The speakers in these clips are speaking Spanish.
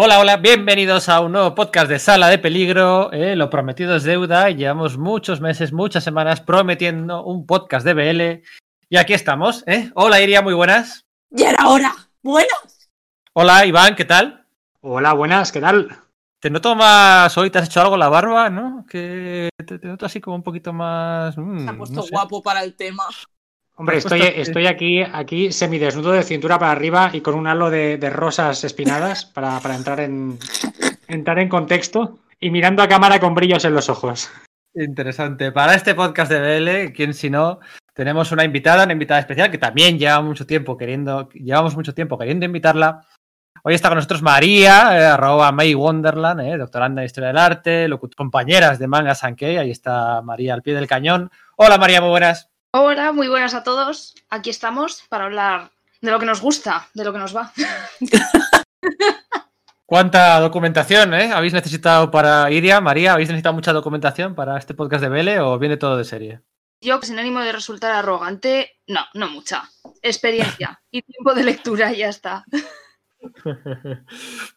Hola, hola, bienvenidos a un nuevo podcast de Sala de Peligro. Eh, lo prometido es deuda. Llevamos muchos meses, muchas semanas prometiendo un podcast de BL. Y aquí estamos. ¿eh? Hola, Iria, muy buenas. Ya era hora. Buenas. Hola, Iván, ¿qué tal? Hola, buenas, ¿qué tal? Te noto más. Hoy te has hecho algo la barba, ¿no? Que te, te noto así como un poquito más. mm, Se ha puesto no sé. guapo para el tema. Hombre, estoy, estoy aquí, aquí semidesnudo de cintura para arriba y con un halo de, de rosas espinadas para, para entrar, en, entrar en contexto y mirando a cámara con brillos en los ojos. Interesante. Para este podcast de BL, quién si no, tenemos una invitada, una invitada especial que también lleva mucho tiempo queriendo, llevamos mucho tiempo queriendo invitarla. Hoy está con nosotros María, eh, arroba May Wonderland, eh, doctoranda en Historia del Arte, compañeras de Manga Sankei. Ahí está María al pie del cañón. Hola María, muy buenas. Hola, muy buenas a todos. Aquí estamos para hablar de lo que nos gusta, de lo que nos va. ¿Cuánta documentación eh? habéis necesitado para Iria? María, ¿habéis necesitado mucha documentación para este podcast de BL o viene todo de serie? Yo, sin ánimo de resultar arrogante, no, no mucha. Experiencia y tiempo de lectura, ya está.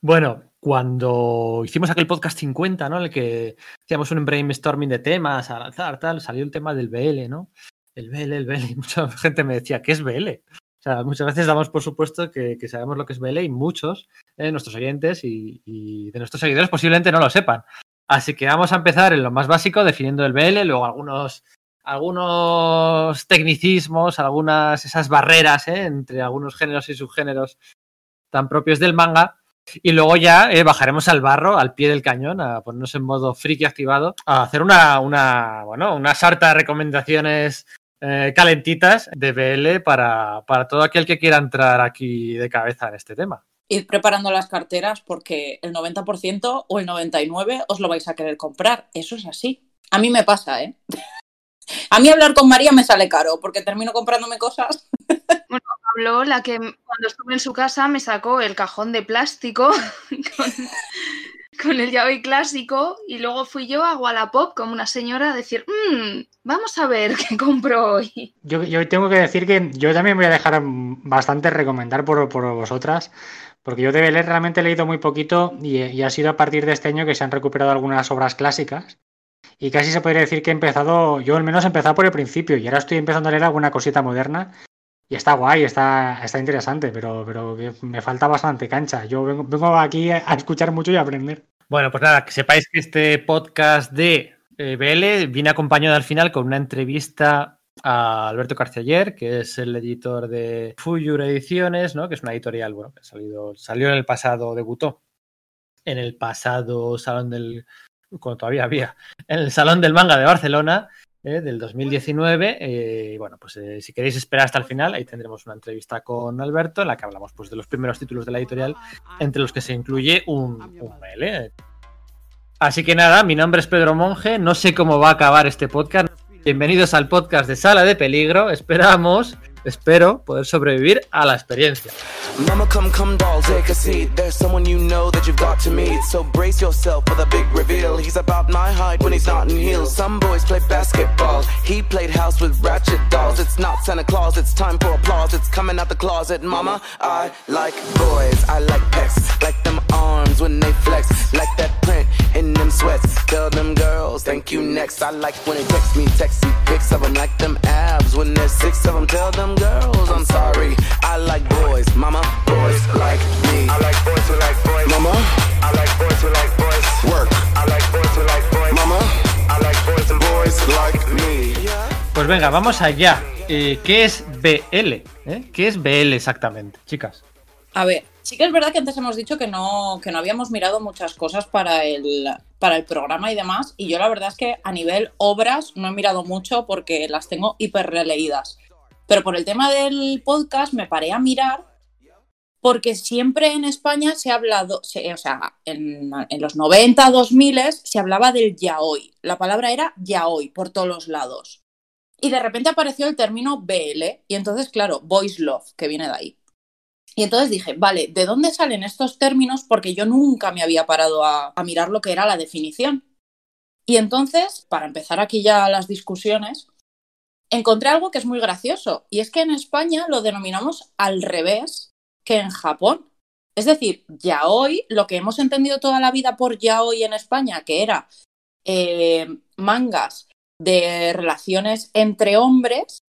Bueno, cuando hicimos aquel podcast 50, ¿no? En el que hacíamos un brainstorming de temas a lanzar, tal, salió el tema del BL, ¿no? El BL, el BL, y mucha gente me decía, ¿qué es BL? O sea, muchas veces damos por supuesto que, que sabemos lo que es BL y muchos de nuestros oyentes y, y de nuestros seguidores posiblemente no lo sepan. Así que vamos a empezar en lo más básico, definiendo el BL, luego algunos, algunos tecnicismos, algunas esas barreras ¿eh? entre algunos géneros y subgéneros tan propios del manga. Y luego ya eh, bajaremos al barro, al pie del cañón, a ponernos en modo friki activado, a hacer una, una, bueno, una sarta de recomendaciones eh, calentitas de BL para, para todo aquel que quiera entrar aquí de cabeza en este tema. Id preparando las carteras porque el 90% o el 99% os lo vais a querer comprar. Eso es así. A mí me pasa, ¿eh? A mí hablar con María me sale caro porque termino comprándome cosas. Habló la que cuando estuve en su casa me sacó el cajón de plástico con, con el yaoi clásico y luego fui yo a Wallapop como una señora a decir, "Mm, vamos a ver qué compro hoy. Yo, tengo que decir que yo también voy a dejar bastante recomendar por, por vosotras, porque yo de BL realmente he leído muy poquito y, y ha sido a partir de este año que se han recuperado algunas obras clásicas. Y casi se podría decir que he empezado, yo al menos he empezado por el principio y ahora estoy empezando a leer alguna cosita moderna. Y está guay, está, interesante, pero, me falta bastante cancha. Yo vengo, aquí a escuchar mucho y aprender. Bueno, pues nada, que sepáis que este podcast de eh, BL viene acompañado al final con una entrevista a Alberto Carceller, que es el editor de Fuyur Ediciones, ¿no? que es una editorial bueno, que salido, salió en el pasado, debutó en el pasado Salón del. cuando todavía había, en el Salón del Manga de Barcelona. Eh, del 2019 eh, bueno pues eh, si queréis esperar hasta el final ahí tendremos una entrevista con Alberto en la que hablamos pues de los primeros títulos de la editorial entre los que se incluye un, un BL. Así que nada, mi nombre es Pedro Monge, no sé cómo va a acabar este podcast. Bienvenidos al podcast de Sala de Peligro. Esperamos, espero, poder sobrevivir a la experiencia. Mama, come, come, doll, take a seat. There's someone you know that you've got to meet. So brace yourself for the big reveal. He's about my height when he's not in heels. Some boys play basketball. He played house with ratchet dolls. It's not Santa Claus, it's time for applause. It's coming out the closet, mama. I like boys, I like pecs. Like them arms when they flex. Like that print in them sweats. Tell them girls, thank you next. I like when they text me, texty pics of them. Like them abs when there's six of them. Tell them girls, I'm sorry. I like boys, mama. Boys like me. I like boys who like boys. Mama. I like boys who like boys. Work. I like boys who like boys. Mama. I like boys and boys like me. Pues venga, vamos allá. Eh, ¿Qué es BL? eh? ¿Qué es BL exactamente, chicas? A ver, sí que es verdad que antes hemos dicho que no, que no habíamos mirado muchas cosas para el, para el programa y demás. Y yo la verdad es que a nivel obras no he mirado mucho porque las tengo hiper releídas. Pero por el tema del podcast me paré a mirar porque siempre en España se ha hablado, o sea, en, en los 90, 2000 se hablaba del yaoi. La palabra era yaoi por todos los lados. Y de repente apareció el término BL y entonces, claro, Boys Love, que viene de ahí. Y entonces dije, vale, ¿de dónde salen estos términos? Porque yo nunca me había parado a, mirar lo que era la definición. Y entonces, para empezar aquí ya las discusiones, encontré algo que es muy gracioso. Y es que en España lo denominamos al revés que en Japón. Es decir, ya hoy, lo que hemos entendido toda la vida por ya hoy en España, que era eh, mangas de relaciones entre hombres,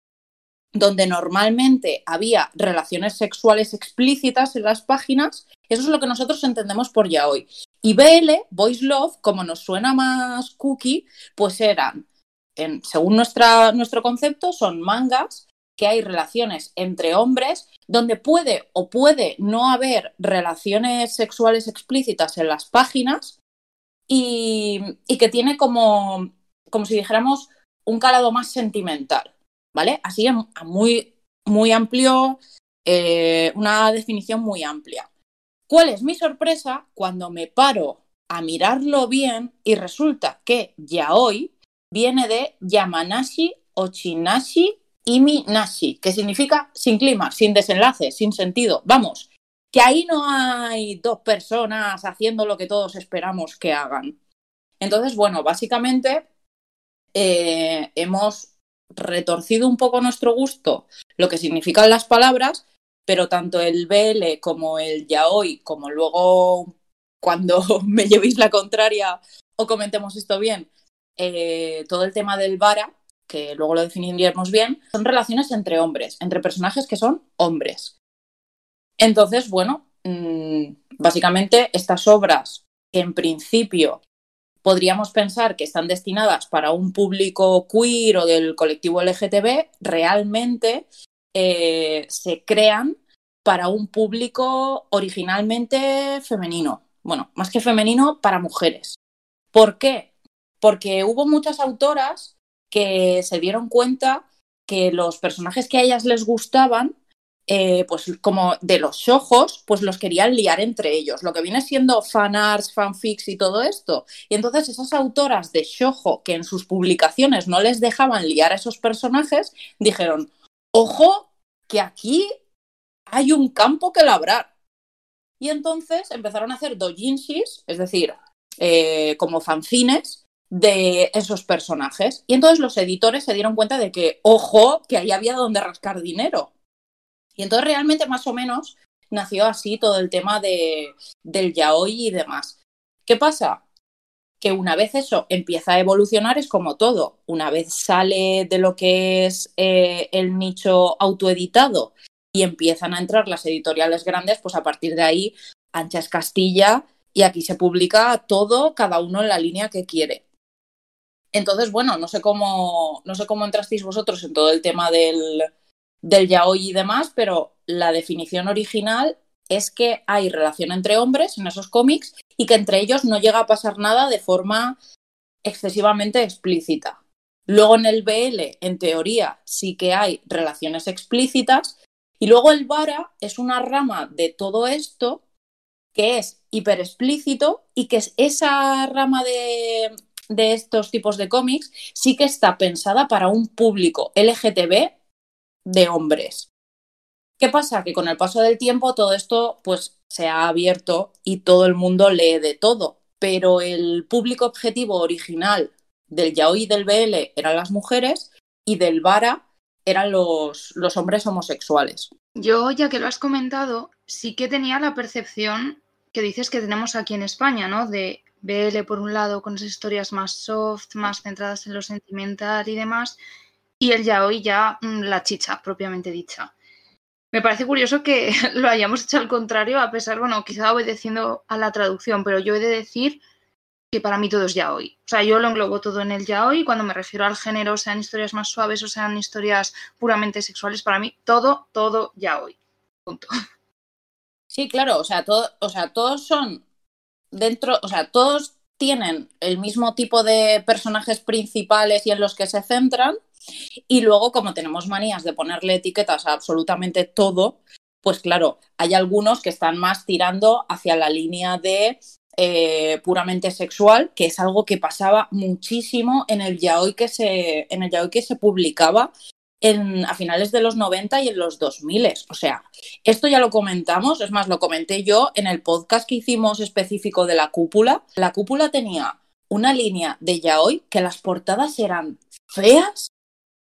donde normalmente había relaciones sexuales explícitas en las páginas, eso es lo que nosotros entendemos por ya hoy. Y BL, Voice Love, como nos suena más cookie, pues eran, en, según nuestra, nuestro concepto, son mangas que hay relaciones entre hombres donde puede o puede no haber relaciones sexuales explícitas en las páginas y, y que tiene como, como si dijéramos un calado más sentimental. ¿Vale? Así muy, muy amplio, eh, una definición muy amplia. ¿Cuál es mi sorpresa cuando me paro a mirarlo bien y resulta que yaoi viene de Yamanashi, Ochinashi y Nashi, que significa sin clima, sin desenlace, sin sentido. Vamos, que ahí no hay dos personas haciendo lo que todos esperamos que hagan. Entonces, bueno, básicamente eh, hemos retorcido un poco nuestro gusto lo que significan las palabras, pero tanto el BL como el yaoi, como luego cuando me llevéis la contraria o comentemos esto bien, eh, todo el tema del vara, que luego lo definiremos bien, son relaciones entre hombres, entre personajes que son hombres. Entonces, bueno, mm, básicamente estas obras que en principio podríamos pensar que están destinadas para un público queer o del colectivo LGTB, realmente eh, se crean para un público originalmente femenino. Bueno, más que femenino, para mujeres. ¿Por qué? Porque hubo muchas autoras que se dieron cuenta que los personajes que a ellas les gustaban eh, pues como de los ojos, pues los querían liar entre ellos, lo que viene siendo fanarts, fanfics y todo esto. Y entonces esas autoras de shojo que en sus publicaciones no les dejaban liar a esos personajes, dijeron, ojo, que aquí hay un campo que labrar. Y entonces empezaron a hacer dojinshis, es decir, eh, como fanzines de esos personajes. Y entonces los editores se dieron cuenta de que, ojo, que ahí había donde rascar dinero. Y entonces realmente más o menos nació así todo el tema de, del yaoi y demás. ¿Qué pasa? Que una vez eso empieza a evolucionar es como todo. Una vez sale de lo que es eh, el nicho autoeditado y empiezan a entrar las editoriales grandes, pues a partir de ahí ancha es Castilla y aquí se publica todo, cada uno en la línea que quiere. Entonces, bueno, no sé cómo, no sé cómo entrasteis vosotros en todo el tema del, del yaoi y demás, pero la definición original es que hay relación entre hombres en esos cómics y que entre ellos no llega a pasar nada de forma excesivamente explícita. Luego en el BL, en teoría, sí que hay relaciones explícitas y luego el Vara es una rama de todo esto que es hiper explícito y que es esa rama de, de estos tipos de cómics sí que está pensada para un público LGTB de hombres. ¿Qué pasa? Que con el paso del tiempo todo esto pues se ha abierto y todo el mundo lee de todo, pero el público objetivo original del yaoi y del BL eran las mujeres y del vara eran los, los hombres homosexuales. Yo, ya que lo has comentado, sí que tenía la percepción que dices que tenemos aquí en España, ¿no? De BL por un lado con esas historias más soft, más centradas en lo sentimental y demás, y el yaoi ya mm, la chicha propiamente dicha. Me parece curioso que lo hayamos hecho al contrario, a pesar, bueno, quizá obedeciendo a la traducción, pero yo he de decir que para mí todo es yaoi. O sea, yo lo englobo todo en el yaoi. Cuando me refiero al género, sean historias más suaves o sean historias puramente sexuales, para mí todo, todo yaoi. Punto. Sí, claro, o sea, todo, o sea, todos son dentro, o sea, todos tienen el mismo tipo de personajes principales y en los que se centran, y luego, como tenemos manías de ponerle etiquetas a absolutamente todo, pues claro, hay algunos que están más tirando hacia la línea de eh, puramente sexual, que es algo que pasaba muchísimo en el yaoi que se, en el yaoi que se publicaba en, a finales de los 90 y en los 2000. O sea, esto ya lo comentamos, es más, lo comenté yo en el podcast que hicimos específico de la cúpula. La cúpula tenía una línea de yaoi que las portadas eran feas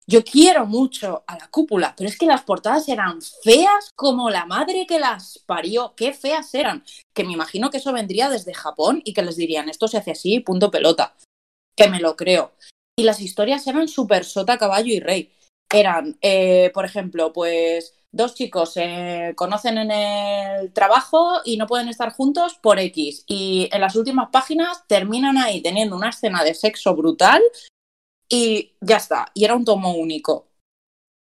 yo quiero mucho a la cúpula, pero es que las portadas eran feas como la madre que las parió. Qué feas eran. Que me imagino que eso vendría desde Japón y que les dirían esto se hace así, punto pelota. Que me lo creo. Y las historias eran súper sota, caballo y rey. Eran, eh, por ejemplo, pues dos chicos se conocen en el trabajo y no pueden estar juntos por X. Y en las últimas páginas terminan ahí teniendo una escena de sexo brutal y ya está, y era un tomo único.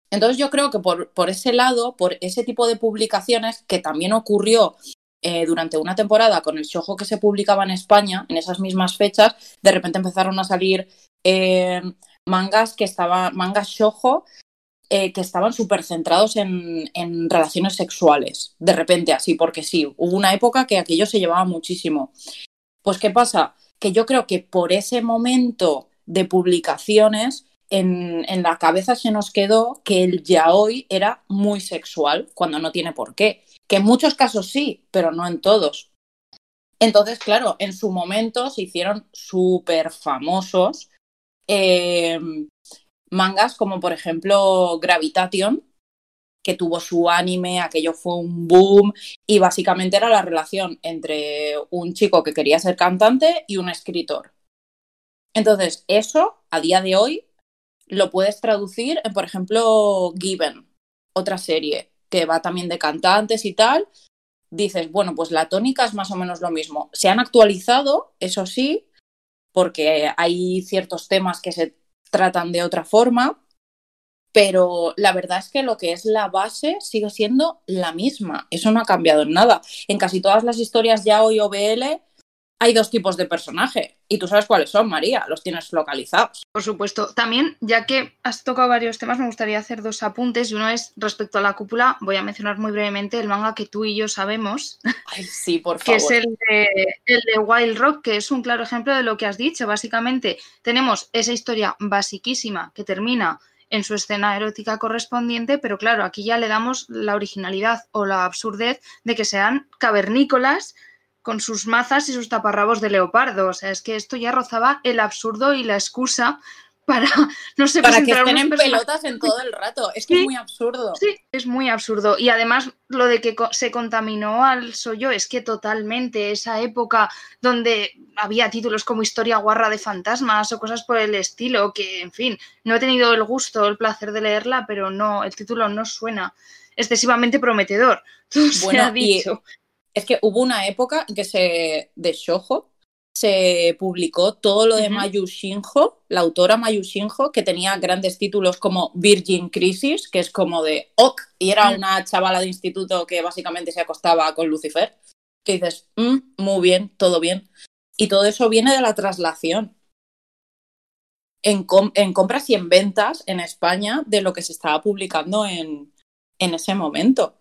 Entonces yo creo que por, por ese lado, por ese tipo de publicaciones, que también ocurrió eh, durante una temporada con el shojo que se publicaba en España, en esas mismas fechas, de repente empezaron a salir eh, mangas que estaban, mangas shojo, eh, que estaban súper centrados en, en relaciones sexuales, de repente así, porque sí, hubo una época que aquello se llevaba muchísimo. Pues ¿qué pasa? Que yo creo que por ese momento de publicaciones, en, en, la cabeza se nos quedó que el yaoi era muy sexual, cuando no tiene por qué. Que en muchos casos sí, pero no en todos. Entonces, claro, en su momento se hicieron súper famosos eh, mangas como, por ejemplo, Gravitation, que tuvo su anime, aquello fue un boom, y básicamente era la relación entre un chico que quería ser cantante y un escritor. Entonces, eso a día de hoy lo puedes traducir en, por ejemplo, Given, otra serie que va también de cantantes y tal. Dices, bueno, pues la tónica es más o menos lo mismo. Se han actualizado, eso sí, porque hay ciertos temas que se tratan de otra forma, pero la verdad es que lo que es la base sigue siendo la misma. Eso no ha cambiado en nada. En casi todas las historias ya hoy OBL hay dos tipos de personaje y tú sabes cuáles son, María, los tienes localizados. Por supuesto. También, ya que has tocado varios temas, me gustaría hacer dos apuntes y uno es respecto a la cúpula. Voy a mencionar muy brevemente el manga que tú y yo sabemos. Ay, sí, por que favor. es el de, el de Wild Rock, que es un claro ejemplo de lo que has dicho. Básicamente, tenemos esa historia basiquísima que termina en su escena erótica correspondiente, pero claro, aquí ya le damos la originalidad o la absurdez de que sean cavernícolas con sus mazas y sus taparrabos de leopardo. O sea, es que esto ya rozaba el absurdo y la excusa para, no sé, Para que estén en pelotas en todo el rato. Es que Sí. es muy absurdo. Sí, es muy absurdo. Y además lo de que se contaminó al Soyo es que totalmente esa época donde había títulos como Historia guarra de fantasmas o cosas por el estilo, que en fin, no he tenido el gusto, el placer de leerla, pero no, el título no suena excesivamente prometedor. Todo se Bueno, ha y- dicho. Es que hubo una época en que se de Shoujo se publicó todo lo de Ujú. Mayu Shinjo, la autora Mayu Shinjo, que tenía grandes títulos como Virgin Crisis, que es como de OK, y era Mm. una chavala de instituto que básicamente se acostaba con Lucifer, que dices, "Mm, muy bien, todo bien. Y todo eso viene de la traslación. En, com- en compras y en ventas en España de lo que se estaba publicando en, en ese momento.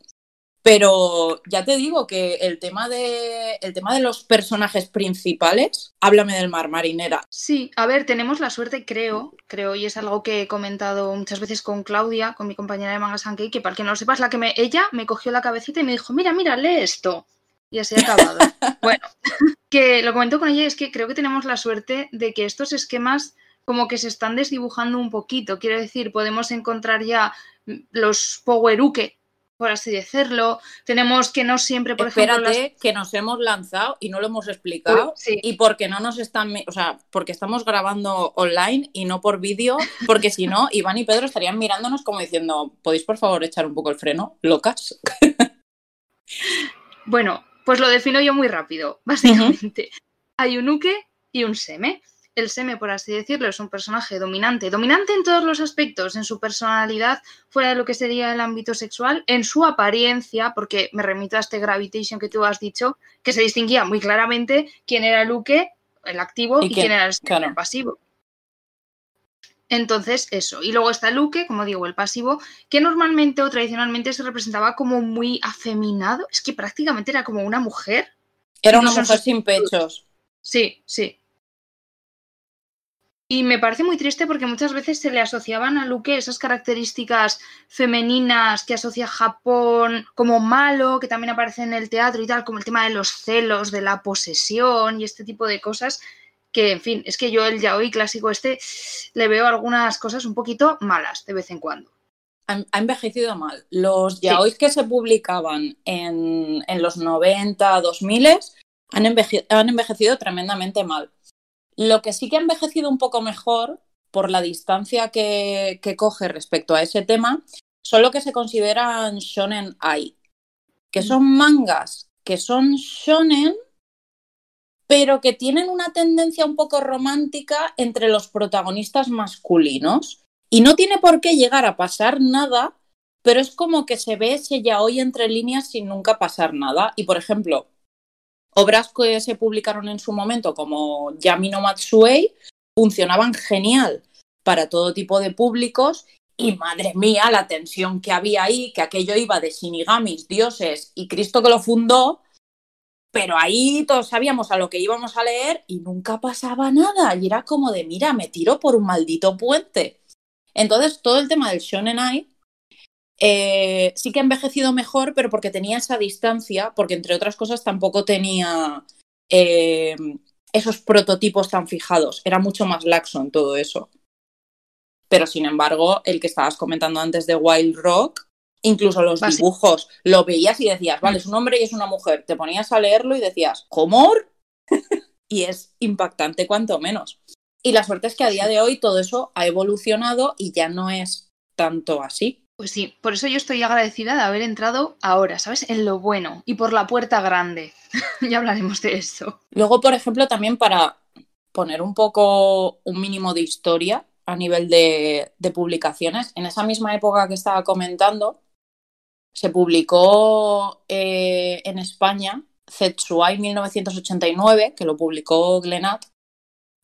Pero ya te digo que el tema de el tema de los personajes principales, háblame del mar marinera. Sí, a ver, tenemos la suerte, creo, creo, y es algo que he comentado muchas veces con Claudia, con mi compañera de Manga Sankey, que para que no lo sepas, la que me, ella me cogió la cabecita y me dijo, mira, mira, lee esto. Y así ha acabado. bueno, que lo comento con ella es que creo que tenemos la suerte de que estos esquemas como que se están desdibujando un poquito. Quiero decir, podemos encontrar ya los Poweruke, por así decirlo. Tenemos que no siempre, por Espérate, ejemplo, las... que nos hemos lanzado y no lo hemos explicado. Sí. Y porque no nos están, o sea, porque estamos grabando online y no por vídeo, porque si no, Iván y Pedro estarían mirándonos como diciendo, ¿podéis por favor echar un poco el freno? Locas. Bueno, pues lo defino yo muy rápido, básicamente. Hay un uke y un seme. El seme, por así decirlo, es un personaje dominante, dominante en todos los aspectos, en su personalidad, fuera de lo que sería el ámbito sexual, en su apariencia, porque me remito a este gravitation que tú has dicho, que se distinguía muy claramente quién era el uke, el activo, Y y, quién- era el, claro. el pasivo. Entonces, eso. Y luego está el uke, como digo, el pasivo, que normalmente o tradicionalmente se representaba como muy afeminado. Es que prácticamente era como una mujer. Era una mujer sin pechos. Sí, sí. Y me parece muy triste porque muchas veces se le asociaban a Luke esas características femeninas que asocia Japón como malo, que también aparece en el teatro y tal, como el tema de los celos, de la posesión y este tipo de cosas. que, en fin, es que yo el yaoi clásico este le veo algunas cosas un poquito malas de vez en cuando. Ha, envejecido mal. Los yaois que se publicaban en, en los 90, 2000 han, enveje- han envejecido tremendamente mal. Lo que sí que ha envejecido un poco mejor, por la distancia que, que coge respecto a ese tema, son lo que se consideran shonen ai, que son mangas que son shonen, pero que tienen una tendencia un poco romántica entre los protagonistas masculinos. Y no tiene por qué llegar a pasar nada, pero es como que se ve ese yaoi entre líneas sin nunca pasar nada. Y por ejemplo, obras que se publicaron en su momento como Yami no Matsuei funcionaban genial para todo tipo de públicos y madre mía la tensión que había ahí, que aquello iba de shinigamis, dioses y Cristo que lo fundó, pero ahí todos sabíamos a lo que íbamos a leer y nunca pasaba nada y era como de mira, me tiro por un maldito puente. Entonces todo el tema del shonen ai eh, sí que ha envejecido mejor, pero porque tenía esa distancia, porque entre otras cosas tampoco tenía eh, esos prototipos tan fijados, era mucho más laxo en todo eso. Pero sin embargo, el que estabas comentando antes de Wild Rock, incluso los dibujos, lo veías y decías, vale, es un hombre y es una mujer. Te ponías a leerlo y decías, ¿cómo? y es impactante cuanto menos. Y la suerte es que a día de hoy todo eso ha evolucionado y ya no es tanto así. Pues sí, por eso yo estoy agradecida de haber entrado ahora, ¿sabes? En lo bueno y por la puerta grande. ya hablaremos de eso. Luego, por ejemplo, también para poner un poco un mínimo de historia a nivel de, publicaciones, en esa misma época que estaba comentando, se publicó eh, en España Zetsuai 1989, que lo publicó Glenat,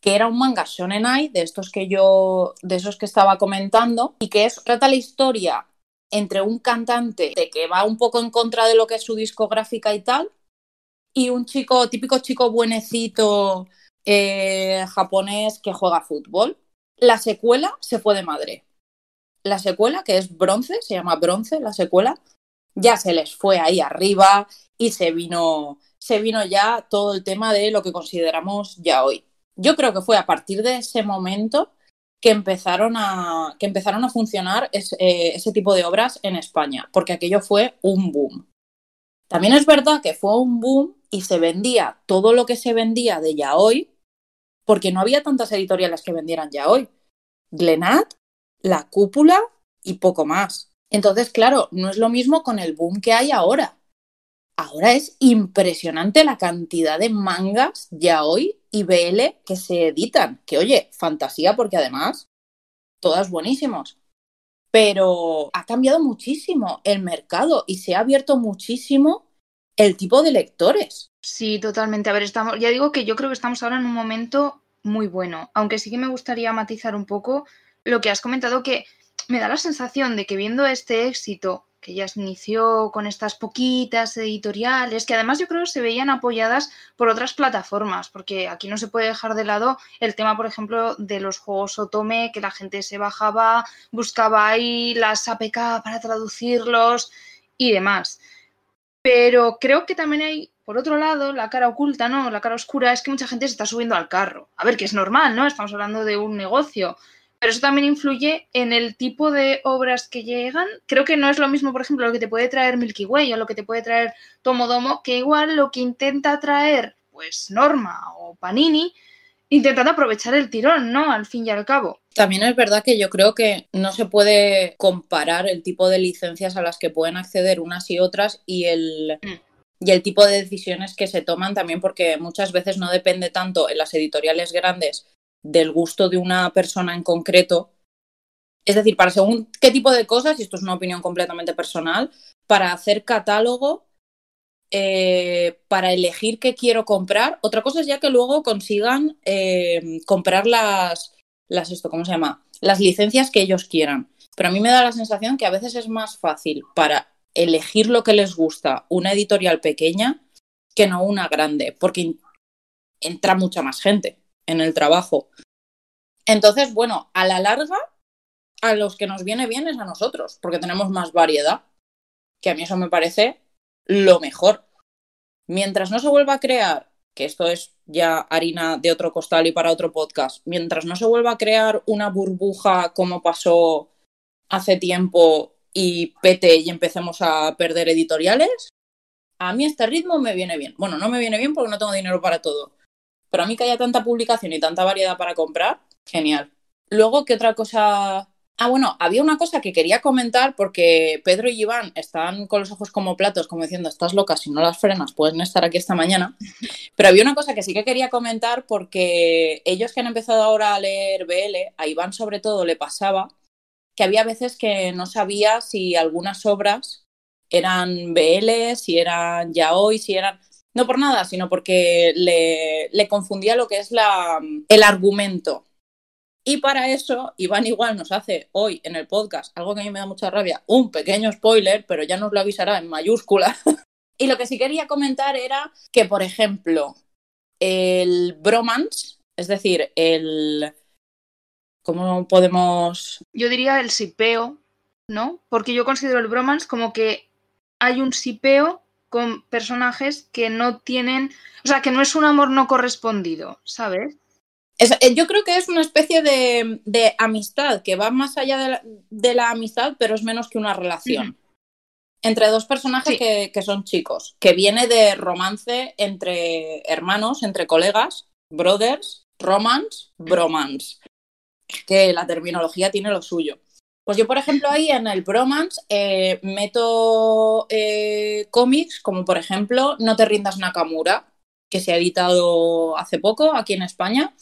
que era un manga shonen ai de estos que yo, de esos que estaba comentando, y que es, trata la historia entre un cantante que va un poco en contra de lo que es su discográfica y tal, y un chico, típico chico buenecito eh, japonés que juega fútbol. La secuela se fue de madre. La secuela, que es bronce, se llama bronce, la secuela, ya se les fue ahí arriba y se vino, se vino ya todo el tema de lo que consideramos ya hoy. Yo creo que fue a partir de ese momento que empezaron a, que empezaron a funcionar es- eh, ese tipo de obras en España, porque aquello fue un boom. También es verdad que fue un boom y se vendía todo lo que se vendía de Yaoi, porque no había tantas editoriales que vendieran Yaoi. Glenat, La Cúpula y poco más. Entonces, claro, no es lo mismo con el boom que hay ahora. Ahora es impresionante la cantidad de mangas Yaoi y BL que se editan. Que oye, fantasía porque además, todas buenísimos pero ha cambiado muchísimo el mercado y se ha abierto muchísimo el tipo de lectores. Sí, totalmente. A ver, estamos, ya digo que yo creo que estamos ahora en un momento muy bueno, aunque sí que me gustaría matizar un poco lo que has comentado, que me da la sensación de que viendo este éxito que ya se inició con estas poquitas editoriales, que además yo creo se veían apoyadas por otras plataformas, porque aquí no se puede dejar de lado el tema, por ejemplo, de los juegos Otome, que la gente se bajaba, buscaba ahí las APK para traducirlos y demás. Pero creo que también hay, por otro lado, la cara oculta, ¿no? La cara oscura es que mucha gente se está subiendo al carro. A ver, que es normal, ¿no? Estamos hablando de un negocio. Pero eso también influye en el tipo de obras que llegan. Creo que no es lo mismo, por ejemplo, lo que te puede traer Milky Way o lo que te puede traer Tomodomo, que igual lo que intenta traer, pues, Norma o Panini, intentando aprovechar el tirón, ¿no? Al fin y al cabo. También es verdad que yo creo que no se puede comparar el tipo de licencias a las que pueden acceder unas y otras y el, Mm. y el tipo de decisiones que se toman también porque muchas veces no depende tanto en las editoriales grandes del gusto de una persona en concreto. Es decir, para según qué tipo de cosas, y esto es una opinión completamente personal, para hacer catálogo, eh, para elegir qué quiero comprar. Otra cosa es ya que luego consigan eh, comprar las, las, esto, ¿cómo se llama? Las licencias que ellos quieran. Pero a mí me da la sensación que a veces es más fácil para elegir lo que les gusta una editorial pequeña que no una grande, porque entra mucha más gente en el trabajo. Entonces, bueno, a la larga, a los que nos viene bien es a nosotros, porque tenemos más variedad, que a mí eso me parece lo mejor. Mientras no se vuelva a crear que esto es ya harina de otro costal y para otro podcast, mientras no se vuelva a crear una burbuja como pasó hace tiempo y pete y empecemos a perder editoriales, a mí este ritmo me viene bien. Bueno, no me viene bien porque no tengo dinero para todo, pero a mí que haya tanta publicación y tanta variedad para comprar, genial. Luego, ¿qué otra cosa Ah, bueno, había una cosa que quería comentar porque Pedro y Iván están con los ojos como platos, como diciendo, estás loca, si no las frenas, pueden estar aquí esta mañana. Pero había una cosa que sí que quería comentar porque ellos que han empezado ahora a leer BL, a Iván sobre todo le pasaba que había veces que no sabía si algunas obras eran BL, si eran yaoi, si eran... No por nada, sino porque le, confundía lo que es la, el argumento y para eso, Iván igual nos hace hoy en el podcast algo que a mí me da mucha rabia, un pequeño spoiler, pero ya nos lo avisará en mayúscula. y lo que sí quería comentar era que, por ejemplo, el bromance, es decir, el... ¿Cómo podemos...? Yo diría el sipeo, ¿no? Porque yo considero el bromance como que hay un sipeo con personajes que no tienen, o sea, que no es un amor no correspondido, ¿sabes? Eh, yo creo que es una especie de, amistad que va más allá de la, amistad, pero es menos que una relación. Entre dos personajes que, que, son chicos, que viene de romance entre hermanos, entre colegas, brothers, romance, bromance. Que la terminología tiene lo suyo. Pues yo, por ejemplo, ahí en el bromance eh, meto eh, cómics como, por ejemplo, No te rindas Nakamura, que se ha editado hace poco aquí en España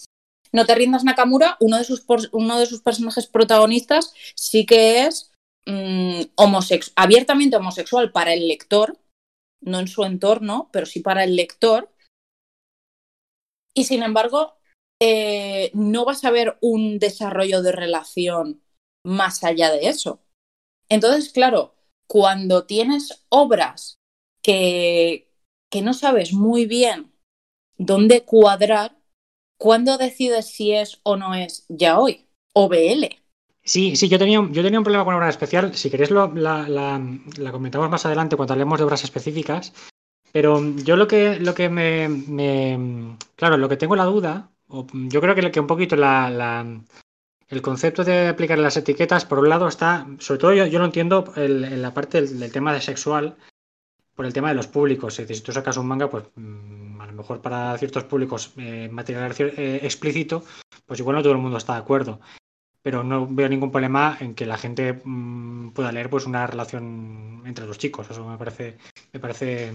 no te rindas Nakamura, uno de sus, uno de sus personajes protagonistas sí que es mm, abiertamente homosexual para el lector, no en su entorno, pero sí para el lector. Y sin embargo, eh, no vas a ver un desarrollo de relación más allá de eso. Entonces, claro, cuando tienes obras que, que no sabes muy bien dónde cuadrar, ¿cuándo decides si es o no es ya hoy? ¿O BL? Sí, sí, yo tenía, yo tenía un problema con una obra especial. Si queréis, la, comentamos más adelante cuando hablemos de obras específicas. Pero yo lo que, lo que me, Claro, lo que tengo la duda, yo creo que, que un poquito la, el concepto de aplicar las etiquetas, por un lado, está. Sobre todo yo, yo lo entiendo en la parte del, tema de sexual, por el tema de los públicos. Si tú sacas un manga, pues mm, a lo mejor para ciertos públicos eh, material eh, explícito, pues igual no todo el mundo está de acuerdo. Pero no veo ningún problema en que la gente mm, pueda leer pues una relación entre los chicos. Eso me parece, me parece,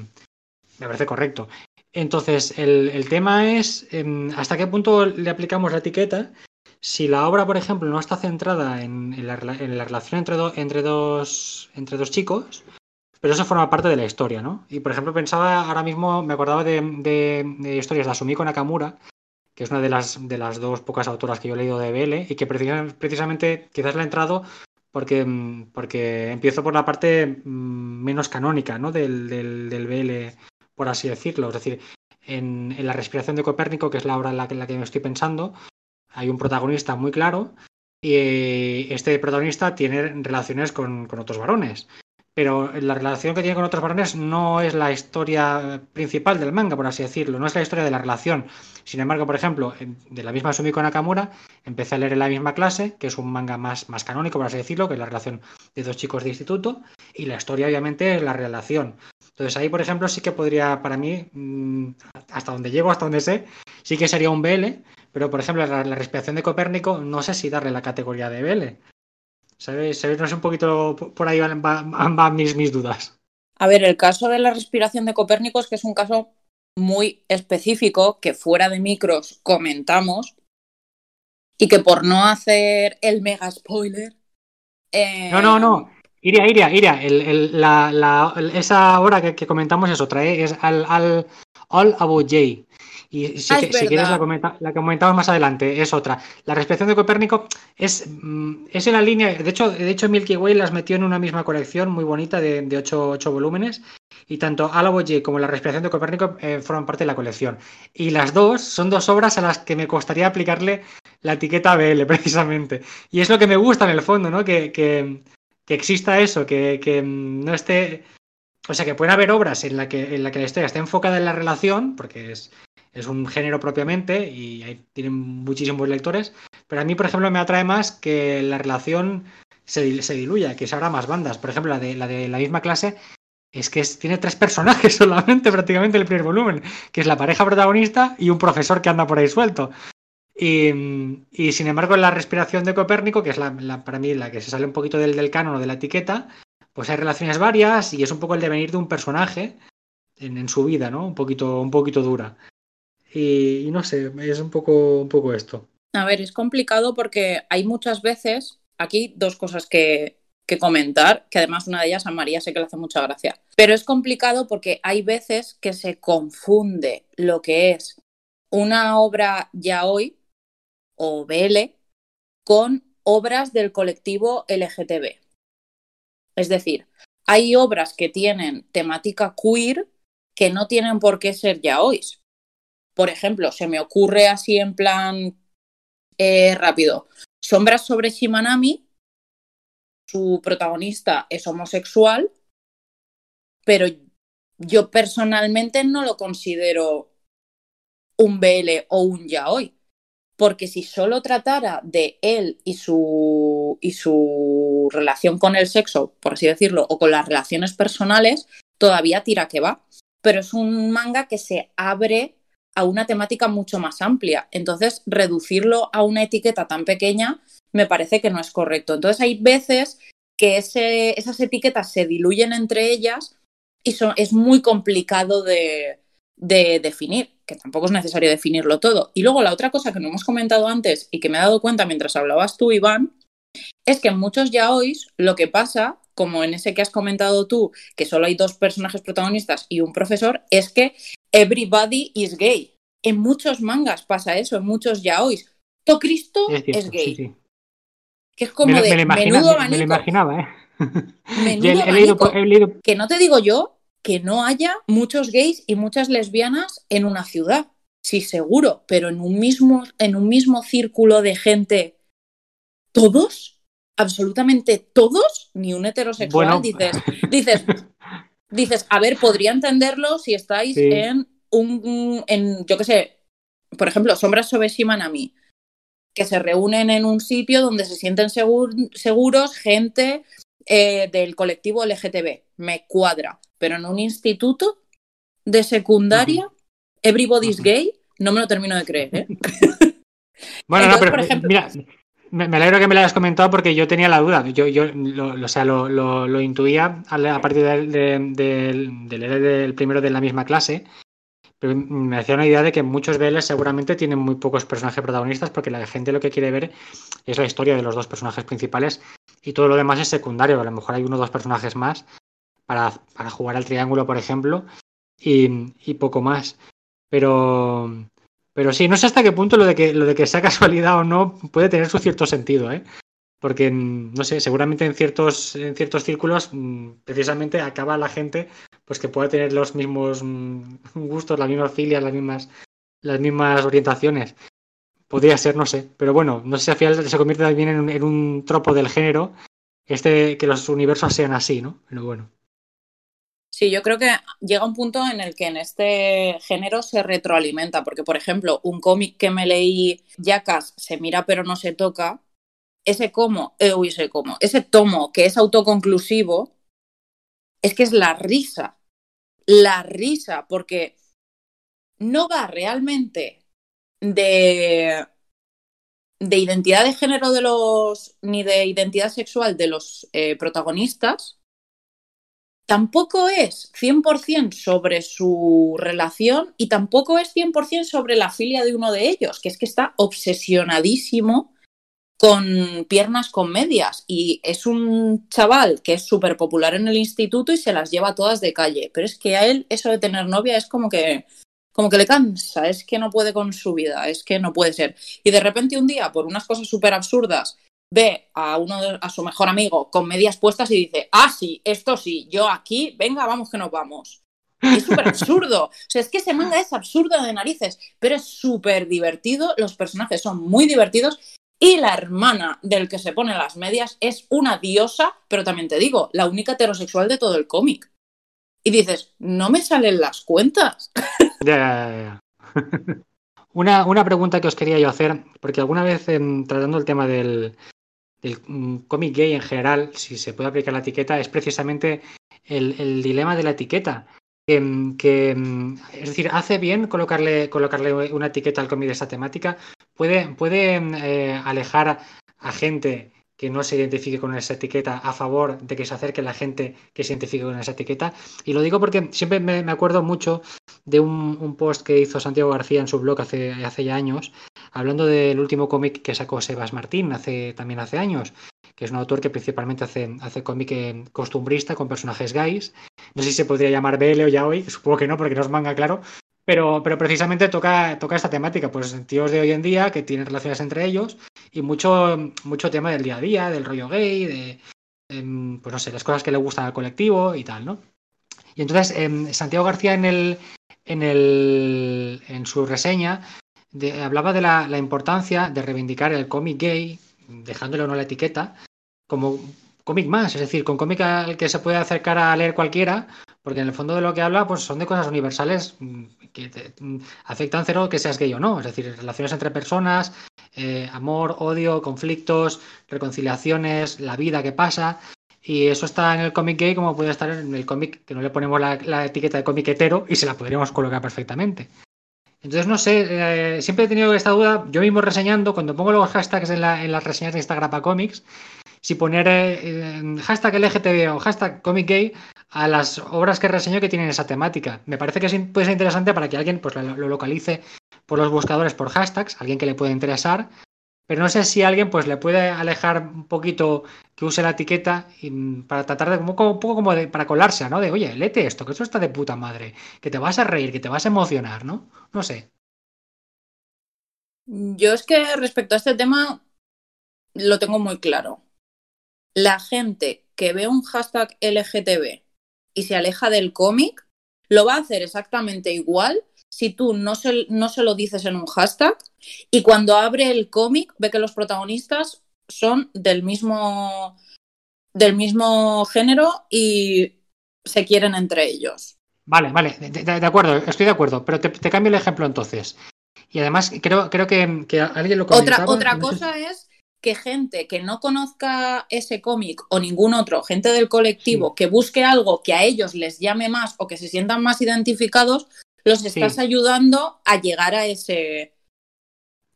me parece correcto. Entonces, el, tema es em, hasta qué punto le aplicamos la etiqueta. Si la obra, por ejemplo, no está centrada en, la, relación entre, entre, dos, entre dos chicos, pero eso forma parte de la historia, ¿no? Y por ejemplo, pensaba ahora mismo, me acordaba de, historias de Asumiko Nakamura, que es una de las, de las dos pocas autoras que yo he leído de BL, y que precisamente quizás la he entrado porque, porque empiezo por la parte mm, menos canónica, ¿no? Del, del, BL, por así decirlo. Es decir, en, la respiración de Copérnico, que es la obra en la, la que me estoy pensando, hay un protagonista muy claro y este protagonista tiene relaciones con, con otros varones pero la relación que tiene con otros varones no es la historia principal del manga, por así decirlo, no es la historia de la relación. Sin embargo, por ejemplo, de la misma Sumiko Nakamura, empecé a leer en la misma clase, que es un manga más, más canónico, por así decirlo, que es la relación de dos chicos de instituto, y la historia obviamente es la relación. Entonces ahí, por ejemplo, sí que podría, para mí, mm, hasta donde llego, hasta donde sé, sí que sería un BL, pero por ejemplo, la, la respiración de Copérnico, no sé si darle la categoría de BL ¿Sabes? No sé un poquito por ahí van, mis, mis dudas. A ver, el caso de la respiración de Copérnico es que es un caso muy específico que fuera de micros comentamos y que por no hacer el mega spoiler. No, no, no. Iria, Iria, Iria. esa hora que, comentamos es otra, ¿eh? es al, al All About J. Y si, ah, quieres la, comentamos más adelante, es otra. La respiración de Copérnico es, mm, es en la línea, de hecho, de hecho Milky Way las metió en una misma colección muy bonita de, de 8, volúmenes y tanto Alaboye como la respiración de Copérnico eh, forman parte de la colección. Y las dos son dos obras a las que me costaría aplicarle la etiqueta BL precisamente. Y es lo que me gusta en el fondo, ¿no? Que, que, que exista eso, que, que no esté... O sea, que pueden haber obras en la que, en la que la historia esté enfocada en la relación, porque es, es un género propiamente y ahí tienen muchísimos lectores, pero a mí, por ejemplo, me atrae más que la relación se, se diluya, que se abra más bandas. Por ejemplo, la de la, de la misma clase es que es- tiene tres personajes solamente prácticamente el primer volumen, que es la pareja protagonista y un profesor que anda por ahí suelto. Y, y, sin embargo, la respiración de Copérnico, que es la, la- para mí la que se sale un poquito del, del canon o de la etiqueta, pues hay relaciones varias y es un poco el devenir de un personaje en, en su vida, ¿no? Un poquito, un poquito dura. Y, no sé, es un poco, un poco esto. A ver, es complicado porque hay muchas veces, aquí dos cosas que, que comentar, que además una de ellas a María sé que le hace mucha gracia, pero es complicado porque hay veces que se confunde lo que es una obra ya hoy o BL con obras del colectivo LGTB. Es decir, hay obras que tienen temática queer que no tienen por qué ser ya hoy. Por ejemplo, se me ocurre así en plan eh, rápido. Sombras sobre Shimanami, su protagonista es homosexual, pero yo personalmente no lo considero un BL o un yaoi. Porque si solo tratara de él y su, y su relación con el sexo, por así decirlo, o con las relaciones personales, todavía tira que va. Pero es un manga que se abre a una temática mucho más amplia. Entonces, reducirlo a una etiqueta tan pequeña me parece que no es correcto. Entonces, hay veces que esas etiquetas se diluyen entre ellas y es muy complicado de, de, definir, que tampoco es necesario definirlo todo. Y luego la otra cosa que no hemos comentado antes y que me he dado cuenta mientras hablabas tú, Iván, es que en muchos yaois lo que pasa, como en ese que has comentado tú, que solo hay dos personajes protagonistas y un profesor, es que everybody is gay. En muchos mangas pasa eso, en muchos yaois. To Cristo Es, cierto, es gay. sí, sí. Que es como Me, de me imagina- menudo me- me lo imaginaba, ¿eh? Menudo he, he leído, abanico. he leído Que no te digo yo que no haya muchos gays y muchas lesbianas en una ciudad. Sí, seguro, pero en un mismo, en un mismo círculo de gente, todos, absolutamente todos, ni un heterosexual, Bueno. dices, dices, dices, a ver, podría entenderlo si estáis Sí. en un, en, yo qué sé, por ejemplo, Sombras sobre Shimanami, que se reúnen en un sitio donde se sienten segur- seguros gente eh, del colectivo LGTB. Me cuadra. Pero en un instituto de secundaria, Everybody's. Gay, no me lo termino de creer, ¿eh? Bueno, no, Entonces, pero por ejemplo- mira, me, alegro que me lo hayas comentado porque yo tenía la duda. Yo, yo lo, o sea, lo, lo- lo intuía a partir del, de- del, leer el primero de la misma clase, pero me hacía una idea de que muchos BLs seguramente tienen muy pocos personajes protagonistas porque la gente lo que quiere ver es la historia de los dos personajes principales y todo lo demás es secundario. A lo mejor hay uno o dos personajes más para, para jugar al triángulo, por ejemplo, y poco más. Pero, pero sí, no sé hasta qué punto lo de que lo de que sea casualidad o no puede tener su cierto sentido, ¿eh? Porque mm, no sé, seguramente en ciertos en ciertos círculos mm, precisamente acaba la gente pues que pueda tener los mismos mm, gustos, las mismas filias, las mismas las mismas orientaciones. Podría ser, no sé, pero bueno, no sé si al final se convierte también en, un- en un tropo del género este que los universos sean así, ¿no? Pero bueno. Sí, yo creo que llega un punto en el que en este género se retroalimenta, porque por ejemplo, un cómic que me leí, Jackass, se mira pero no se toca, ese como, eh, uy, ese como, ese tomo que es autoconclusivo, es que es la risa, la risa, porque no va realmente de, de identidad de género de los, ni de identidad sexual de los eh, protagonistas, tampoco es 100% sobre su relación y tampoco es 100% sobre la filia de uno de ellos, que es que está obsesionadísimo con piernas con medias y es un chaval que es súper popular en el instituto y se las lleva todas de calle, pero es que a él eso de tener novia es como que como que le cansa, es que no puede con su vida, es que no puede ser. Y de repente un día, por unas cosas súper absurdas, ve a uno de- a su mejor amigo con medias puestas y dice, ah, sí, esto sí, yo aquí, venga, vamos que nos vamos. Es súper absurdo. O sea, es que ese manga es absurdo de narices, pero es súper divertido, los personajes son muy divertidos y la hermana del que se pone las medias es una diosa, pero también te digo, la única heterosexual de todo el cómic. Y dices, no me salen las cuentas. Ya, ya, ya, ya. Una, una, pregunta que os quería yo hacer, porque alguna vez em, tratando el tema del, del mm, cómic gay en general, si se puede aplicar la etiqueta, es precisamente el, el dilema de la etiqueta. Que, que, mm, es decir, hace bien colocarle, colocarle una etiqueta al cómic de esta temática, puede, puede eh, alejar a gente que no se identifique con esa etiqueta a favor de que se acerque la gente que se identifique con esa etiqueta. Y lo digo porque siempre me, me acuerdo mucho de un, un, post que hizo Santiago García en su blog hace, hace ya años, hablando del último cómic que sacó Sebas Martín hace, también hace años, que es un autor que principalmente hace, hace cómic costumbrista con personajes gays. No sé si se podría llamar BL o ya hoy, supongo que no, porque no es manga, claro, pero, pero precisamente toca, toca esta temática, pues tíos de hoy en día que tienen relaciones entre ellos y mucho, mucho tema del día a día, del rollo gay, de, eh, pues no sé, las cosas que le gustan al colectivo y tal, ¿no? Y entonces eh, Santiago García en, el, en, el, en su reseña de, hablaba de la, importancia de reivindicar el cómic gay, dejándole o no la etiqueta, como cómic más, es decir, con cómic al que se puede acercar a leer cualquiera, porque en el fondo de lo que habla pues son de cosas universales mm, que te mm, afectan cero que seas gay o no, es decir, relaciones entre personas, eh, amor, odio, conflictos, reconciliaciones, la vida que pasa. Y eso está en el cómic gay como puede estar en el cómic que no le ponemos la, la etiqueta de cómic hetero y se la podríamos colocar perfectamente. Entonces, no sé, eh, siempre he tenido esta duda, yo mismo reseñando, cuando pongo los hashtags en, la, en las reseñas de Instagram para cómics, si poner eh, hashtag LGTB o hashtag comic gay a las obras que reseño que tienen esa temática. Me parece que puede ser interesante para que alguien pues, lo, lo localice por los buscadores por hashtags, alguien que le pueda interesar, pero no sé si alguien pues le puede alejar un poquito que use la etiqueta y, para tratar de poco, un poco como de, para colarse, ¿no? De oye, léete esto, que eso está de puta madre, que te vas a reír, que te vas a emocionar, ¿no? No sé. Yo es que respecto a este tema lo tengo muy claro. La gente que ve un hashtag LGTB y se aleja del cómic, lo va a hacer exactamente igual si tú no se, no se lo dices en un hashtag y cuando abre el cómic ve que los protagonistas son del mismo, del mismo género y se quieren entre ellos. Vale, vale, de, de acuerdo, estoy de acuerdo, pero te, te, cambio el ejemplo entonces. Y además creo, creo que, que alguien lo comentaba. Otra, otra cosa es que gente que no conozca ese cómic o ningún otro, gente del colectivo, sí. que busque algo que a ellos les llame más o que se sientan más identificados, los estás sí. ayudando a llegar a ese.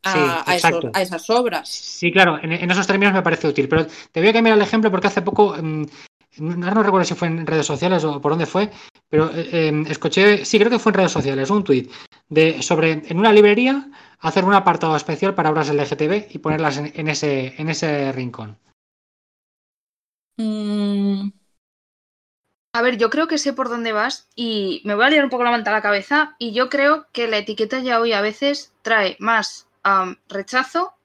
A, sí, a, eso, a, esas obras. Sí, claro, en, en, esos términos me parece útil. Pero te voy a cambiar el ejemplo porque hace poco, mmm, no, no, recuerdo si fue en redes sociales o por dónde fue, pero eh, escuché, sí, creo que fue en redes sociales, un tuit de sobre en una librería hacer un apartado especial para obras LGTB y ponerlas en, en ese, en ese rincón. Mm. A ver, yo creo que sé por dónde vas y me voy a liar un poco la manta a la cabeza y yo creo que la etiqueta ya hoy a veces trae más rechazo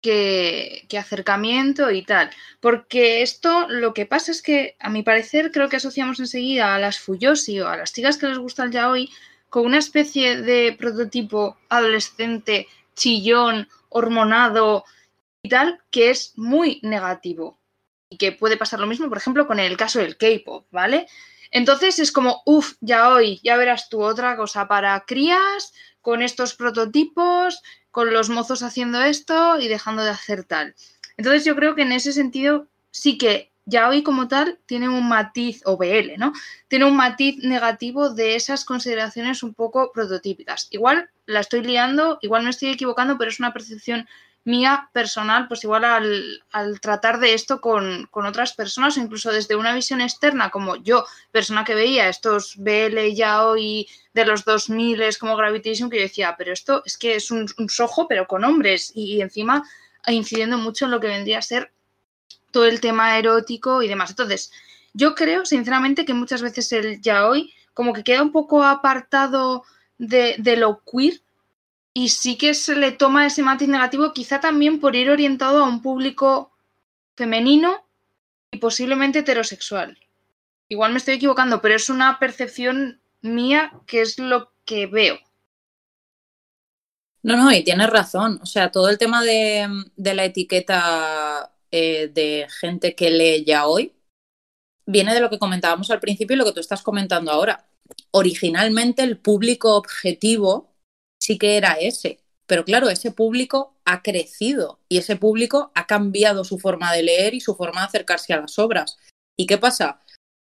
que, acercamiento y tal. Porque esto lo que pasa es que, a mi parecer, creo que asociamos enseguida a las Fuyoshi o a las chicas que les gusta el yaoi con una especie de prototipo adolescente, chillón, hormonado y tal, que es muy negativo y que puede pasar lo mismo, por ejemplo, con el caso del K-pop, ¿vale? Entonces es como, uff, ya hoy, ya verás tú otra cosa para crías, con estos prototipos, con los mozos haciendo esto y dejando de hacer tal. Entonces yo creo que en ese sentido sí que ya hoy como tal tiene un matiz, o BL, ¿no? Tiene un matiz negativo de esas consideraciones un poco prototípicas. Igual la estoy liando, igual me estoy equivocando, pero es una percepción mía personal, pues igual al, al tratar de esto con, con, otras personas o incluso desde una visión externa, como yo, persona que veía estos BL ya hoy de los 2000 es como Gravitation, que yo decía, pero esto es que es un, un sojo, pero con hombres y, y encima incidiendo mucho en lo que vendría a ser todo el tema erótico y demás. Entonces, yo creo, sinceramente, que muchas veces el ya hoy como que queda un poco apartado de, de lo queer y sí que se le toma ese matiz negativo, quizá también por ir orientado a un público femenino y posiblemente heterosexual. Igual me estoy equivocando, pero es una percepción mía que es lo que veo. No, no, y tienes razón. O sea, todo el tema de, la etiqueta eh, de gente que lee ya hoy viene de lo que comentábamos al principio y lo que tú estás comentando ahora. Originalmente el público objetivo sí que era ese. Pero claro, ese público ha crecido y ese público ha cambiado su forma de leer y su forma de acercarse a las obras. ¿Y qué pasa?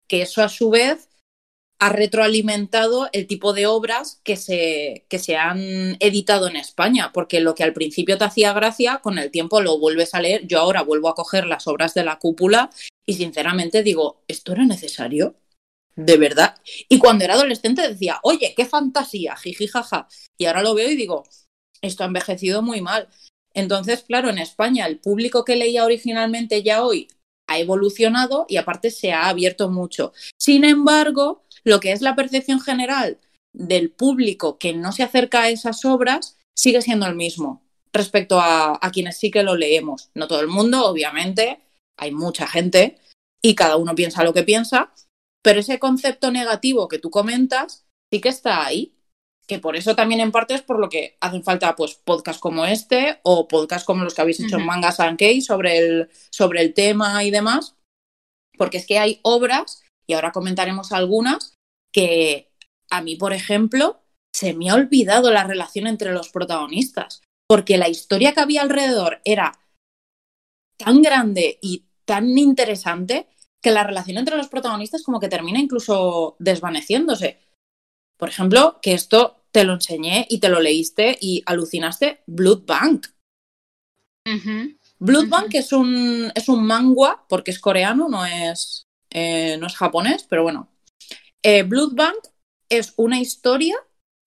Que eso a su vez ha retroalimentado el tipo de obras que se, que se han editado en España, porque lo que al principio te hacía gracia, con el tiempo lo vuelves a leer. Yo ahora vuelvo a coger las obras de la cúpula y sinceramente digo, ¿esto era necesario? De verdad. Y cuando era adolescente decía, oye, qué fantasía, jiji, jaja. Y ahora lo veo y digo, esto ha envejecido muy mal. Entonces, claro, en España el público que leía originalmente ya hoy ha evolucionado y aparte se ha abierto mucho. Sin embargo, lo que es la percepción general del público que no se acerca a esas obras sigue siendo el mismo respecto a, quienes sí que lo leemos. No todo el mundo, obviamente, hay mucha gente y cada uno piensa lo que piensa, pero ese concepto negativo que tú comentas sí que está ahí. Que por eso también en parte es por lo que hacen falta pues podcasts como este o podcasts como los que habéis hecho en Mangas and sobre el, sobre el tema y demás. Porque es que hay obras, y ahora comentaremos algunas, que a mí, por ejemplo, se me ha olvidado la relación entre los protagonistas, porque la historia que había alrededor era tan grande y tan interesante que la relación entre los protagonistas como que termina incluso desvaneciéndose. Por ejemplo, que esto te lo enseñé y te lo leíste y alucinaste, Blood Bank. Blood Bank es un, es un manga, porque es coreano, no es, eh, no es japonés, pero bueno, eh, Bloodbank es una historia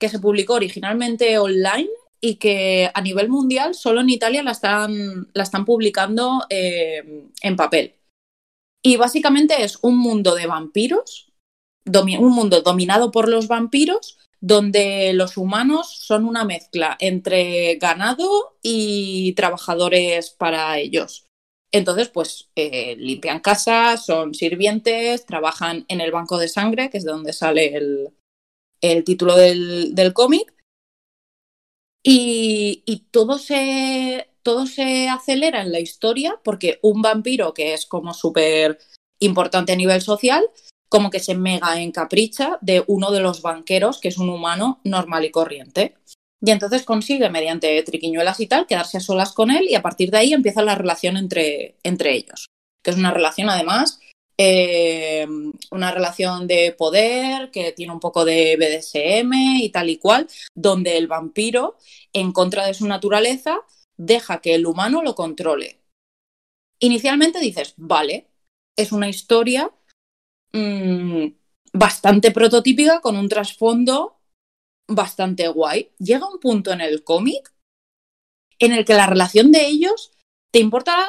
que se publicó originalmente online y que a nivel mundial solo en Italia la están, la están publicando eh, en papel. Y básicamente es un mundo de vampiros, un mundo dominado por los vampiros, donde los humanos son una mezcla entre ganado y trabajadores para ellos. Entonces, pues eh, limpian casas, son sirvientes, trabajan en el banco de sangre, que es de donde sale el, título del, cómic. Y, todo, se, todo se acelera en la historia porque un vampiro que es como súper importante a nivel social, como que se mega encapricha de uno de los banqueros, que es un humano normal y corriente. Y entonces consigue, mediante triquiñuelas y tal, quedarse a solas con él y a partir de ahí empieza la relación entre, entre ellos, que es una relación además, eh, una relación de poder que tiene un poco de BDSM y tal y cual, donde el vampiro, en contra de su naturaleza, deja que el humano lo controle. Inicialmente dices, vale, es una historia mmm, bastante prototípica con un trasfondo bastante guay. Llega un punto en el cómic en el que la relación de ellos te importa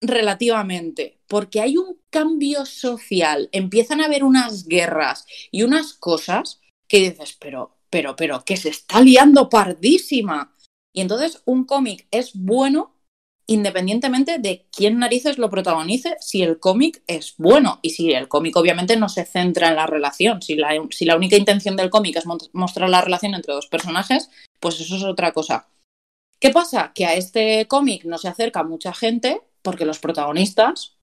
relativamente, porque hay un cambio social, empiezan a haber unas guerras y unas cosas que dices, pero, pero, pero, que se está liando pardísima. Y entonces un cómic es bueno independientemente de quién narices lo protagonice, si el cómic es bueno y si el cómic obviamente no se centra en la relación, si la, si la única intención del cómic es mostrar la relación entre dos personajes, pues eso es otra cosa. ¿Qué pasa? Que a este cómic no se acerca mucha gente porque los protagonistas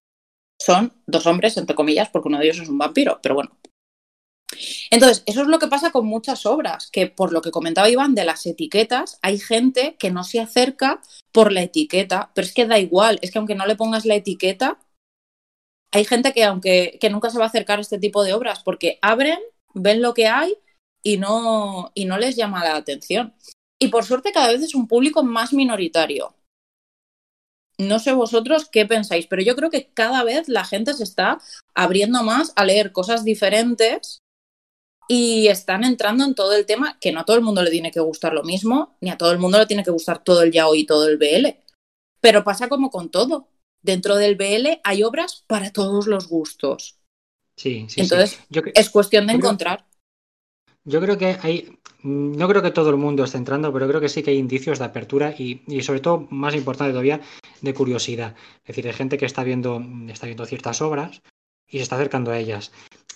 son dos hombres, entre comillas, porque uno de ellos es un vampiro, pero bueno, entonces, eso es lo que pasa con muchas obras, que por lo que comentaba Iván de las etiquetas, hay gente que no se acerca por la etiqueta, pero es que da igual, es que aunque no le pongas la etiqueta, hay gente que aunque que nunca se va a acercar a este tipo de obras porque abren, ven lo que hay y no, y no les llama la atención. Y por suerte cada vez es un público más minoritario. No sé vosotros qué pensáis, pero yo creo que cada vez la gente se está abriendo más a leer cosas diferentes y están entrando en todo el tema que no a todo el mundo le tiene que gustar lo mismo, ni a todo el mundo le tiene que gustar todo el yaoi y todo el BL. Pero pasa como con todo. Dentro del BL hay obras para todos los gustos. Sí, sí. Entonces, es cuestión de encontrar. Yo creo que hay. No creo que todo el mundo esté entrando, pero creo que sí que hay indicios de apertura y, y sobre todo, más importante todavía, de curiosidad. Es decir, hay gente que está viendo, está viendo ciertas obras y se está acercando a ellas.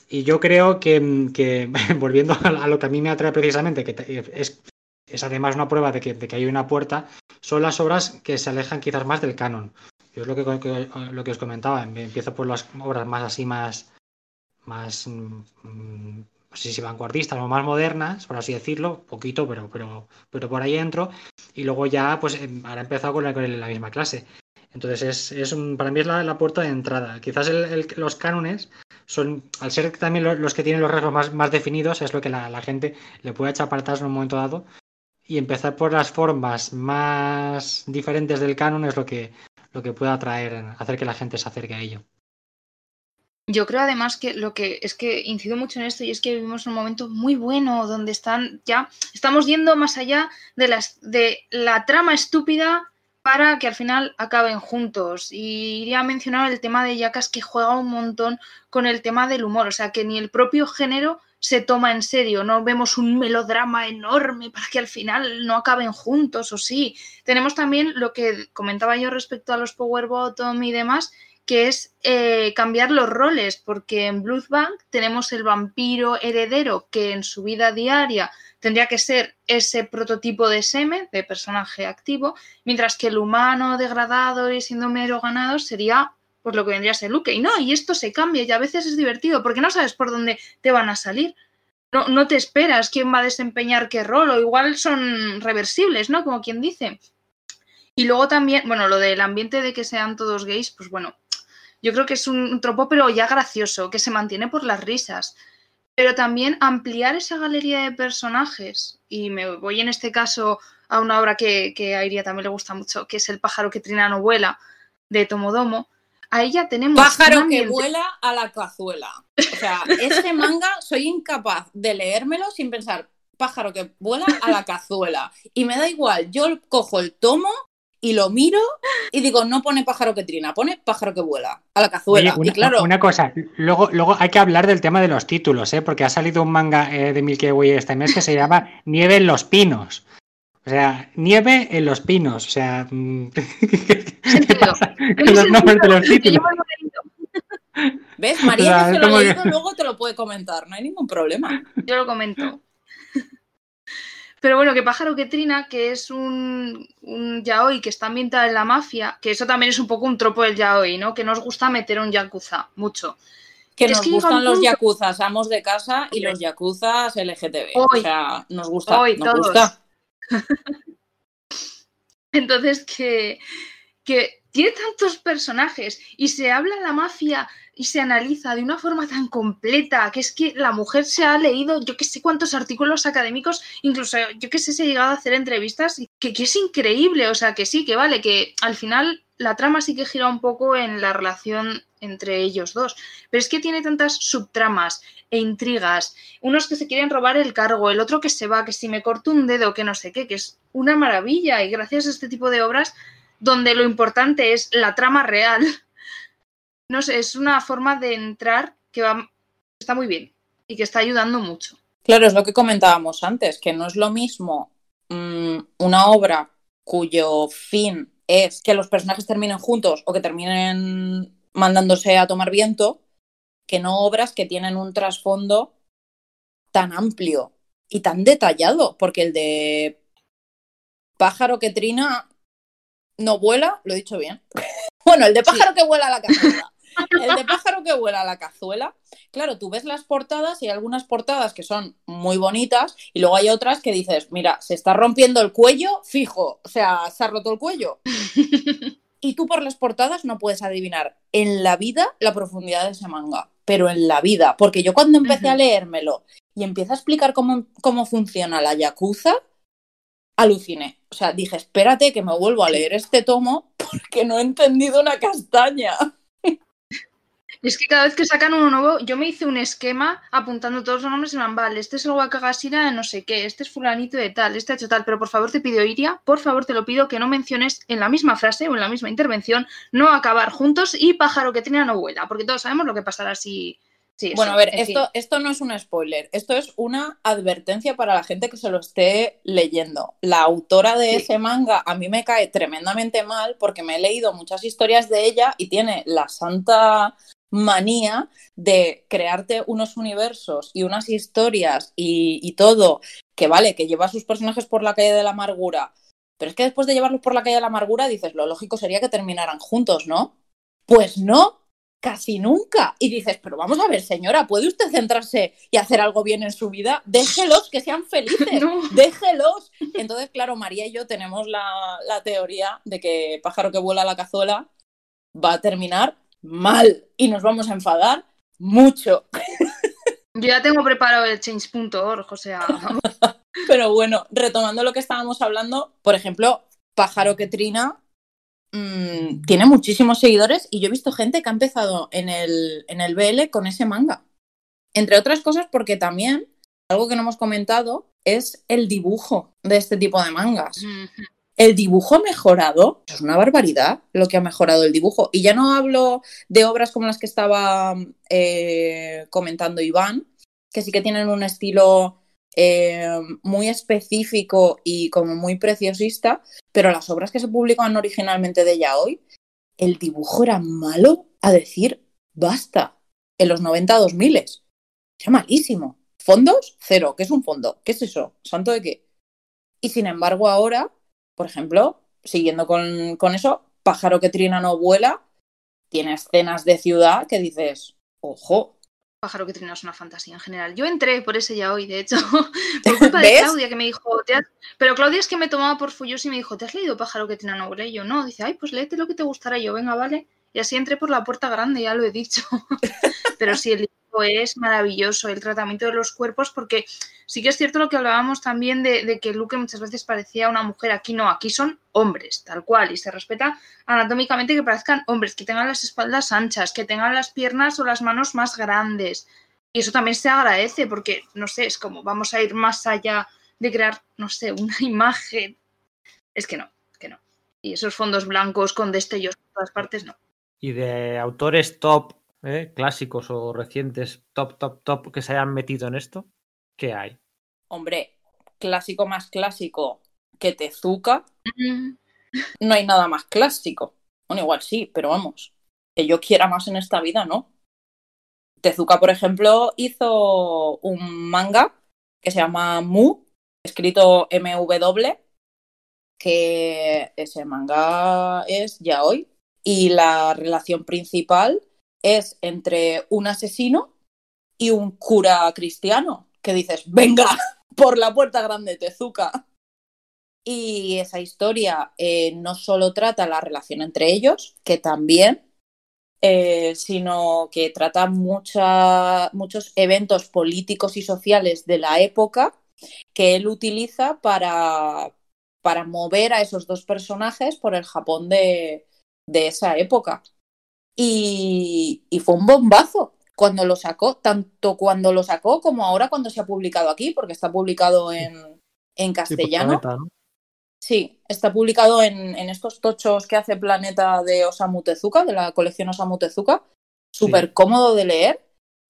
Y yo creo que, volviendo a lo que a mí me atrae precisamente, que es, es además una prueba de que, de que, hay una puerta, son las obras que se alejan quizás más del canon. Yo es lo que, lo que os comentaba, empiezo por las obras más así, más, más mm, no sé si vanguardistas o más modernas, por así decirlo, poquito, pero, pero, pero por ahí entro, y luego ya, pues em, ahora he empezado con la, con la misma clase. Entonces, es, es para mí es la, la puerta de entrada. Quizás el- los cánones son, al ser también lo- los, que tienen los rasgos más, más definidos, es lo que la, la gente le puede echar para atrás en un momento dado. Y empezar por las formas más diferentes del canon es lo que, lo que puede atraer, hacer que la gente se acerque a ello. Yo creo además que lo que es que incido mucho en esto y es que vivimos un momento muy bueno donde están ya estamos yendo más allá de las de la trama estúpida para que al final acaben juntos. Y iría a mencionar el tema de Yakas que juega un montón con el tema del humor, o sea que ni el propio género se toma en serio, no vemos un melodrama enorme para que al final no acaben juntos o sí. Tenemos también lo que comentaba yo respecto a los Power Bottom y demás, que es eh, cambiar los roles, porque en Bloodbank tenemos el vampiro heredero que en su vida diaria tendría que ser ese prototipo de semen, de personaje activo, mientras que el humano degradado y siendo mero ganado sería pues lo que vendría a ser Luke. Y no, y esto se cambia y a veces es divertido porque no sabes por dónde te van a salir. No, no te esperas quién va a desempeñar qué rol, o igual son reversibles, ¿no? Como quien dice. Y luego también, bueno, lo del ambiente de que sean todos gays, pues bueno, yo creo que es un tropo, pero ya gracioso, que se mantiene por las risas. Pero también ampliar esa galería de personajes. Y me voy en este caso a una obra que, que a Iria también le gusta mucho, que es El pájaro que trina no vuela, de Tomodomo. A ella tenemos. Pájaro que vuela a la cazuela. O sea, ese manga soy incapaz de leérmelo sin pensar pájaro que vuela a la cazuela. Y me da igual, yo cojo el tomo y lo miro y digo, no pone pájaro que trina, pone pájaro que vuela a la cazuela. Oye, una, y claro, una cosa, luego, luego hay que hablar del tema de los títulos, ¿eh? porque ha salido un manga eh, de Milky Way este mes que se llama Nieve en los Pinos. O sea, nieve en los pinos. O sea, mm, ¿qué pasa con los nombres de los títulos? ¿ves? María O sea, que se es lo ha como que- leído luego te lo puede comentar, no hay ningún problema. Yo lo comento. Pero bueno, que Pájaro que Trina, que es un, un yaoi que está ambientado en la mafia, que eso también es un poco un tropo del yaoi, ¿no? Que nos gusta meter un yakuza, mucho. Que Es nos que gustan los yakuzas amos de casa y los yakuzas LGTB. o Hoy. sea, nos gusta, Hoy, nos todos. gusta. Entonces, que, que tiene tantos personajes y se habla la mafia y se analiza de una forma tan completa que es que la mujer se ha leído yo que sé cuántos artículos académicos, incluso yo que sé, se ha llegado a hacer entrevistas que, que es increíble, o sea, que sí, que vale, que al final la trama sí que gira un poco en la relación entre ellos dos, pero es que tiene tantas subtramas e intrigas, unos que se quieren robar el cargo, el otro que se va, que si me corto un dedo, que no sé qué, que es una maravilla y gracias a este tipo de obras donde lo importante es la trama real, no sé, es una forma de entrar que va, está muy bien y que está ayudando mucho. Claro, es lo que comentábamos antes, que no es lo mismo mm, una obra cuyo fin es que los personajes terminen juntos o que terminen mandándose a tomar viento, que no obras que tienen un trasfondo tan amplio y tan detallado, porque el de pájaro que trina no vuela, lo he dicho bien. Bueno, el de pájaro que vuela a la cazuela. El de pájaro que vuela a la cazuela. Claro, tú ves las portadas y hay algunas portadas que son muy bonitas y luego hay otras que dices, mira, se está rompiendo el cuello, fijo, o sea, se ha roto el cuello. Y tú por las portadas no puedes adivinar en la vida la profundidad de ese manga, pero en la vida, porque yo cuando empecé a leérmelo y empieza a explicar cómo, cómo funciona la Yakuza, aluciné. O sea, dije, espérate que me vuelvo a leer este tomo porque no he entendido una castaña. Es que cada vez que sacan uno nuevo, yo me hice un esquema apuntando todos los nombres y me van, vale, este es el Wakagashira de no sé qué, este es fulanito de tal, este ha hecho tal, pero por favor te pido, Iria, por favor te lo pido que no menciones en la misma frase o en la misma intervención no acabar juntos y pájaro que tenía no vuela, porque todos sabemos lo que pasará si... Bueno, a ver, esto, esto no es un spoiler, esto es una advertencia para la gente que se lo esté leyendo. La autora de Sí. ese manga a mí me cae tremendamente mal porque me he leído muchas historias de ella y tiene la santa manía de crearte unos universos y unas historias y, y todo, que vale, que lleva a sus personajes por la calle de la amargura, pero es que después de llevarlos por la calle de la amargura dices, lo lógico sería que terminaran juntos, ¿no? Pues no, casi nunca. Y dices, pero vamos a ver, señora, ¿puede usted centrarse y hacer algo bien en su vida? Déjelos que sean felices, No. déjelos. Entonces, claro, María y yo tenemos la, la teoría de que pájaro que vuela a la cazuela va a terminar mal y nos vamos a enfadar mucho. Yo ya tengo preparado el change.org, o sea. Pero bueno, retomando lo que estábamos hablando, por ejemplo, Pájaro que Trina mm, tiene muchísimos seguidores y yo he visto gente que ha empezado en el, en el BL con ese manga. Entre otras cosas porque también, algo que no hemos comentado, es el dibujo de este tipo de mangas. El dibujo ha mejorado, es una barbaridad lo que ha mejorado el dibujo. Y ya no hablo de obras como las que estaba eh, comentando Iván, que sí que tienen un estilo eh, muy específico y como muy preciosista, pero las obras que se publicaban originalmente de ella hoy, el dibujo era malo a decir basta. En los 90 2000 era malísimo. Fondos, cero. ¿Qué es un fondo? ¿Qué es eso? ¿Santo de qué? Y sin embargo, ahora, por ejemplo, siguiendo con, con eso, Pájaro que trina no vuela, tiene escenas de ciudad que dices, ojo, Pájaro que trina es una fantasía en general. Yo entré por ese ya hoy, de hecho, por culpa de. Claudia, que me dijo, "¿Te has-?". pero Claudia es que me tomaba por fullos y me dijo, ¿te has leído Pájaro que trina no vuela? Y yo, no, dice, ay, pues léete lo que te gustará. Y yo, venga, vale. Y así entré por la puerta grande, ya lo he dicho. pero sí, el es maravilloso, el tratamiento de los cuerpos, porque sí que es cierto lo que hablábamos también de, de que Luke muchas veces parecía una mujer. Aquí no, aquí son hombres, tal cual, y se respeta anatómicamente que parezcan hombres, que tengan las espaldas anchas, que tengan las piernas o las manos más grandes. Y eso también se agradece porque, no sé, es como vamos a ir más allá de crear, no sé, una imagen. Es que no, que no. Y esos fondos blancos con destellos por todas partes, no. Y de autores top, ¿eh? clásicos o recientes, top, top, top, que se hayan metido en esto, ¿qué hay? hombre, clásico más clásico que Tezuka, Mm, no hay nada más clásico. Bueno, igual sí, pero vamos, que yo quiera más en esta vida, ¿no? Tezuka, por ejemplo, hizo un manga que se llama Mu, escrito MW, que ese manga es ya hoy. Y la relación principal es entre un asesino y un cura cristiano, que dices, venga, por la puerta grande, Tezuka. Y esa historia eh, no solo trata la relación entre ellos, que también, eh, sino que trata muchos eventos políticos y sociales de la época que él utiliza para, para mover a esos dos personajes por el Japón de, de esa época. Y, y fue un bombazo cuando lo sacó, tanto cuando lo sacó como ahora cuando se ha publicado aquí, porque está publicado en, en Sí, por castellano. Planeta, ¿no? Sí, está publicado en, en estos tochos que hace Planeta de Osamu Tezuka, de la colección Osamu Tezuka. Súper Sí. cómodo de leer.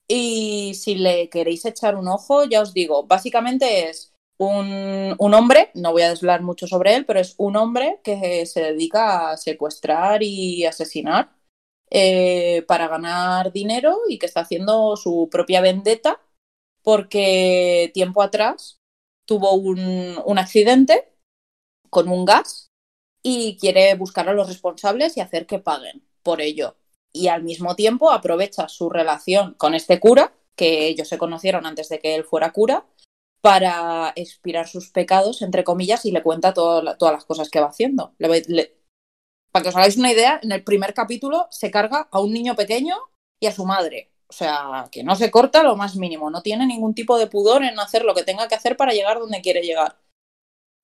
Y si le queréis echar un ojo, ya os digo, básicamente es un, un hombre, no voy a desvelar mucho sobre él, pero es un hombre que se dedica a secuestrar y asesinar eh, para ganar dinero y que está haciendo su propia vendetta porque tiempo atrás tuvo un, un accidente con un gas y quiere buscar a los responsables y hacer que paguen por ello. Y al mismo tiempo aprovecha su relación con este cura, que ellos se conocieron antes de que él fuera cura, para expirar sus pecados, entre comillas, y le cuenta todas las cosas que va haciendo. Le le- para que os hagáis una idea, en el primer capítulo se carga a un niño pequeño y a su madre. O sea, que no se corta lo más mínimo, no tiene ningún tipo de pudor en hacer lo que tenga que hacer para llegar donde quiere llegar.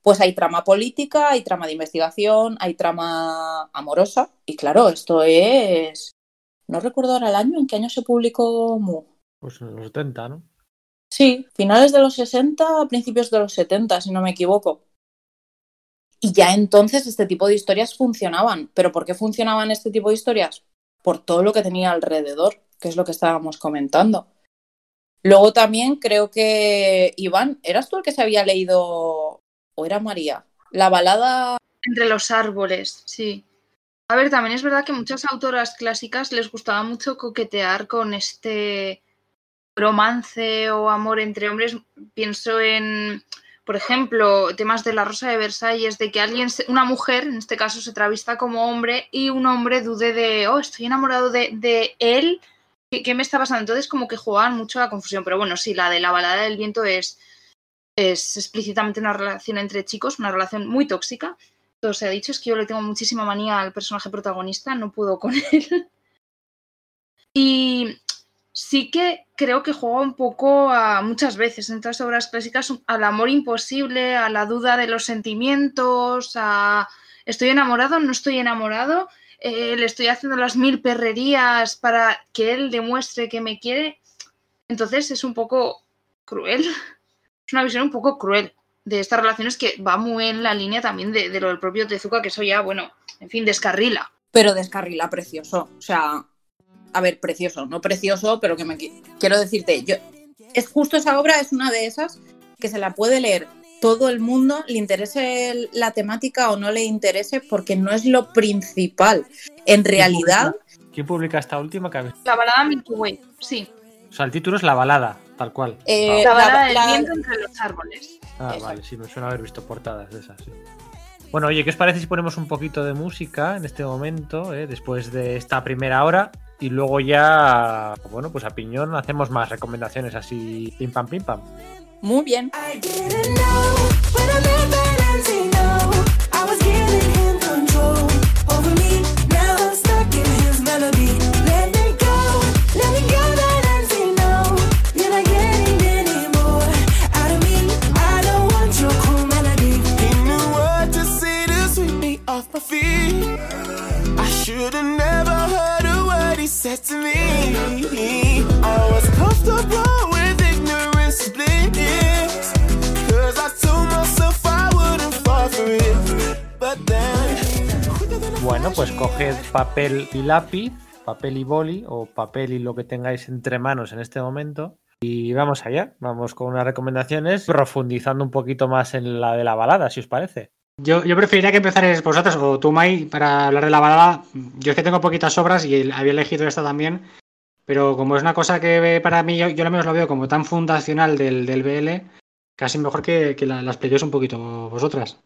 Pues hay trama política, hay trama de investigación, hay trama amorosa. Y claro, esto es. No recuerdo ahora el año, ¿en qué año se publicó Mu? Pues en los 70, ¿no? Sí, finales de los 60, principios de los 70, si no me equivoco. Y ya entonces este tipo de historias funcionaban. ¿Pero por qué funcionaban este tipo de historias? Por todo lo que tenía alrededor, que es lo que estábamos comentando. Luego también creo que, Iván, ¿eras tú el que se había leído, o era María? La balada... Entre los árboles, sí. A ver, también es verdad que muchas autoras clásicas les gustaba mucho coquetear con este romance o amor entre hombres. Pienso en por ejemplo, temas de la Rosa de Versalles, de que alguien, una mujer, en este caso, se travista como hombre y un hombre dude de, oh, estoy enamorado de, de él, ¿Qué, ¿qué, me está pasando? Entonces, como que jugaban mucho la confusión, pero bueno, sí, la de la balada del viento es, es explícitamente una relación entre chicos, una relación muy tóxica. Todo se ha dicho, es que yo le tengo muchísima manía al personaje protagonista, no puedo con él. y sí que creo que juega un poco a muchas veces en las obras clásicas al amor imposible, a la duda de los sentimientos, a estoy enamorado, no estoy enamorado, eh, le estoy haciendo las mil perrerías para que él demuestre que me quiere. Entonces es un poco cruel, es una visión un poco cruel de estas relaciones que va muy en la línea también de, de lo del propio Tezuka, que eso ya, bueno, en fin, descarrila. Pero descarrila precioso, o sea, a ver, precioso, no precioso, pero que me quiero decirte, yo es justo esa obra es una de esas que se la puede leer todo el mundo, le interese la temática o no le interese, porque no es lo principal. En realidad. ¿Quién publica esta última que La balada Milky Way, sí. O sea, el título es La balada, tal cual. Eh, la balada del viento entre los árboles. Ah, Exacto. vale, sí, me suena haber visto portadas de esas, sí. Bueno, oye, ¿qué os parece si ponemos un poquito de música en este momento, eh, después de esta primera hora? Y luego ya, bueno, pues a piñón hacemos más recomendaciones así, pim pam, pim pam. Muy bien. To me. I was comfortable with I wouldn't fall. But then. Bueno, pues coged papel y lápiz, papel y boli, o papel y lo que tengáis entre manos en este momento. Y vamos allá, vamos con unas recomendaciones, profundizando un poquito más en la de la balada, si os parece. Yo, preferiría que empezarais vosotros o tú, Mai, para hablar de la balada. Yo es que tengo poquitas obras y había elegido esta también. Pero como es una cosa que para mí, yo, yo al menos lo veo como tan fundacional del, del BL, casi mejor que, que la, un poquito vosotras.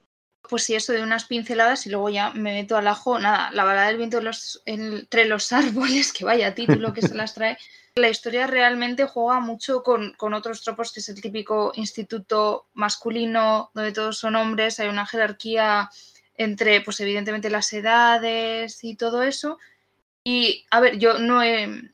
Pues sí, eso de unas pinceladas y luego ya me meto al ajo. Nada, la balada del viento entre los árboles, que vaya título que se las trae. La historia realmente juega mucho con, otros tropos, que es el típico instituto masculino, donde todos son hombres, hay una jerarquía entre, pues evidentemente, las edades y todo eso. Y, a ver, yo no he,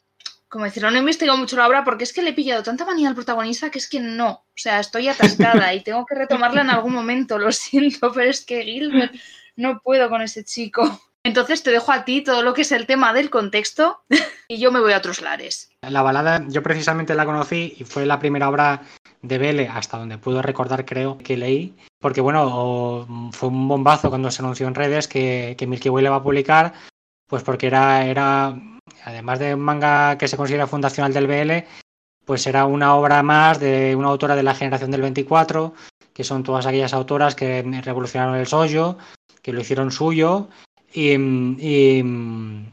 como decirlo, no he investigado mucho la obra porque es que le he pillado tanta manía al protagonista que es que no, o sea, estoy atascada y tengo que retomarla en algún momento, lo siento, pero es que Gilbert, no puedo con ese chico. Entonces te dejo a ti todo lo que es el tema del contexto y yo me voy a otros lares. La balada yo precisamente la conocí y fue la primera obra de Belle, hasta donde puedo recordar creo que leí, porque bueno, fue un bombazo cuando se anunció en redes que, que Milky Way le va a publicar, pues porque era, era, además de un manga que se considera fundacional del BL, pues era una obra más de una autora de la generación del 24, que son todas aquellas autoras que revolucionaron el sollo, que lo hicieron suyo y, y,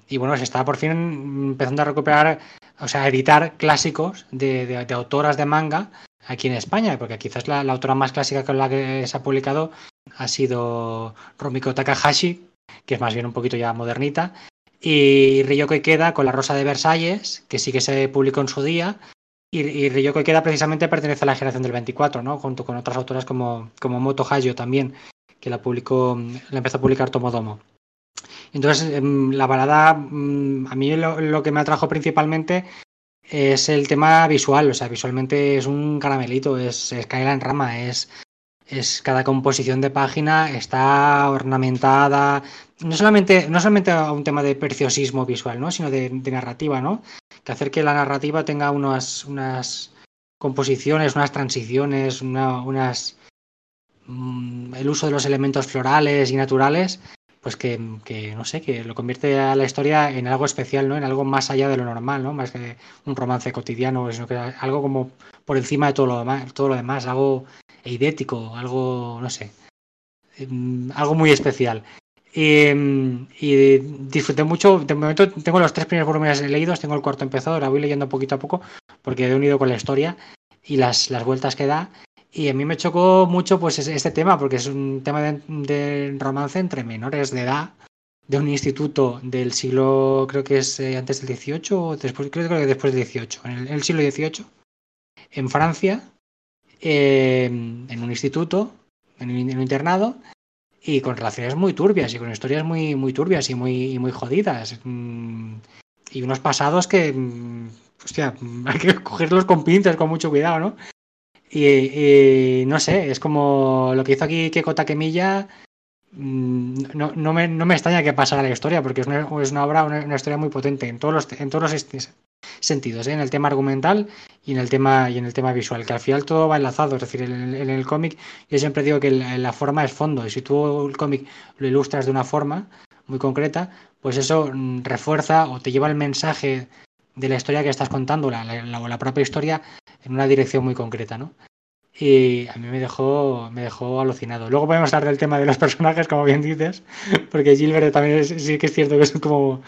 y, bueno, se está por fin empezando a recuperar, o sea, a editar clásicos de, de, de autoras de manga aquí en España, porque quizás la, la, autora más clásica con la que se ha publicado ha sido Rumiko Takahashi, que es más bien un poquito ya modernita, y Ryoko Ikeda con La Rosa de Versalles, que sí que se publicó en su día, y, y Ryoko Ikeda precisamente pertenece a la generación del 24, ¿no? junto con otras autoras como, como Moto Hayo también, que la publicó, la empezó a publicar Tomodomo. Entonces, la balada, a mí lo, que me atrajo principalmente es el tema visual, o sea, visualmente es un caramelito, es, es en rama, es, es cada composición de página está ornamentada, no solamente, no solamente a un tema de preciosismo visual, ¿no? sino de, narrativa, ¿no? que hacer que la narrativa tenga unas, unas composiciones, unas transiciones, una, unas mm, el uso de los elementos florales y naturales pues que, que, no sé, que lo convierte a la historia en algo especial, ¿no? En algo más allá de lo normal, ¿no? Más que un romance cotidiano, sino que algo como por encima de todo lo demás, todo lo demás algo eidético, algo, no sé, algo muy especial. Y, y, disfruté mucho, de momento tengo los tres primeros volúmenes leídos, tengo el cuarto empezado, la voy leyendo poquito a poco porque he unido con la historia y las, las vueltas que da Y a mí me chocó mucho pues este tema, porque es un tema de, romance entre menores de edad, de un instituto del siglo, creo que es eh, antes del 18 o después, creo que después del 18, en el, siglo XVIII, en Francia, eh, en un instituto, en un, en un, internado, y con relaciones muy turbias y con historias muy, muy turbias y muy, y muy jodidas. Mm, y unos pasados que, mm, hostia, hay que cogerlos con pinzas, con mucho cuidado, ¿no? Y, no sé, es como lo que hizo aquí Keiko Takemilla. No, no, me, no me extraña que pasara la historia, porque es una, es obra, una, historia muy potente en todos los, en todos los sentidos, ¿eh? en el tema argumental y en el tema y en el tema visual, que al final todo va enlazado, es decir, en, el cómic yo siempre digo que la, la, forma es fondo, y si tú el cómic lo ilustras de una forma muy concreta, pues eso refuerza o te lleva el mensaje de la historia que estás contando, la, la propia historia, en una dirección muy concreta, ¿no? Y a mí me dejó, me dejó alucinado. Luego podemos hablar del tema de los personajes, como bien dices, porque Gilbert también es, sí que es cierto que es como,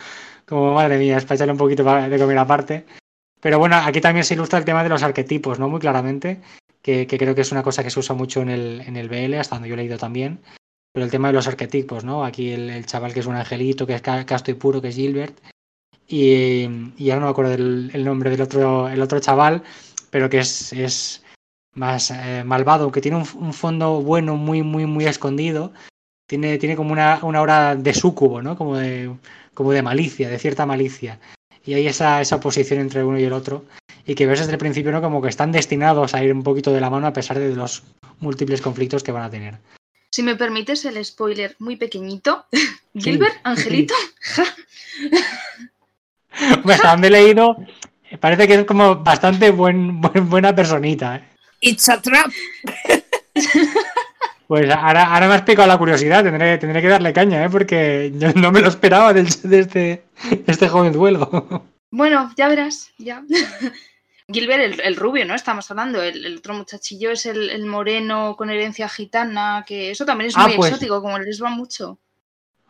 como madre mía, es para echarle un poquito de comer aparte. Pero bueno, aquí también se ilustra el tema de los arquetipos, ¿no? Muy claramente, que, que creo que es una cosa que se usa mucho en el, en el BL, hasta donde yo he leído también. Pero el tema de los arquetipos, ¿no? Aquí el, el chaval que es un angelito, que es casto y puro, que es Gilbert. Y, y ahora no me acuerdo del el nombre del otro, el otro chaval, pero que es, es más eh, malvado, que tiene un, un, fondo bueno muy, muy, muy escondido. Tiene, tiene como una, una hora de súcubo, ¿no? Como de, como de malicia, de cierta malicia. Y hay esa, esa oposición entre uno y el otro. Y que ves desde el principio, ¿no? Como que están destinados a ir un poquito de la mano a pesar de los múltiples conflictos que van a tener. Si me permites el spoiler muy pequeñito. Gilbert. Angelito. Donde he leído, parece que es como bastante buen, buen buena personita. ¿eh? It's a trap. Pues ahora, ahora me has picado la curiosidad, tendré, tendré que darle caña, ¿eh? porque yo no me lo esperaba de, de este, de este jovenzuelo. Bueno, ya verás, ya. Gilbert, el, el, rubio, ¿no? Estamos hablando. El, el otro muchachillo es el, el, moreno con herencia gitana, que eso también es muy ah, pues, exótico, como les va mucho.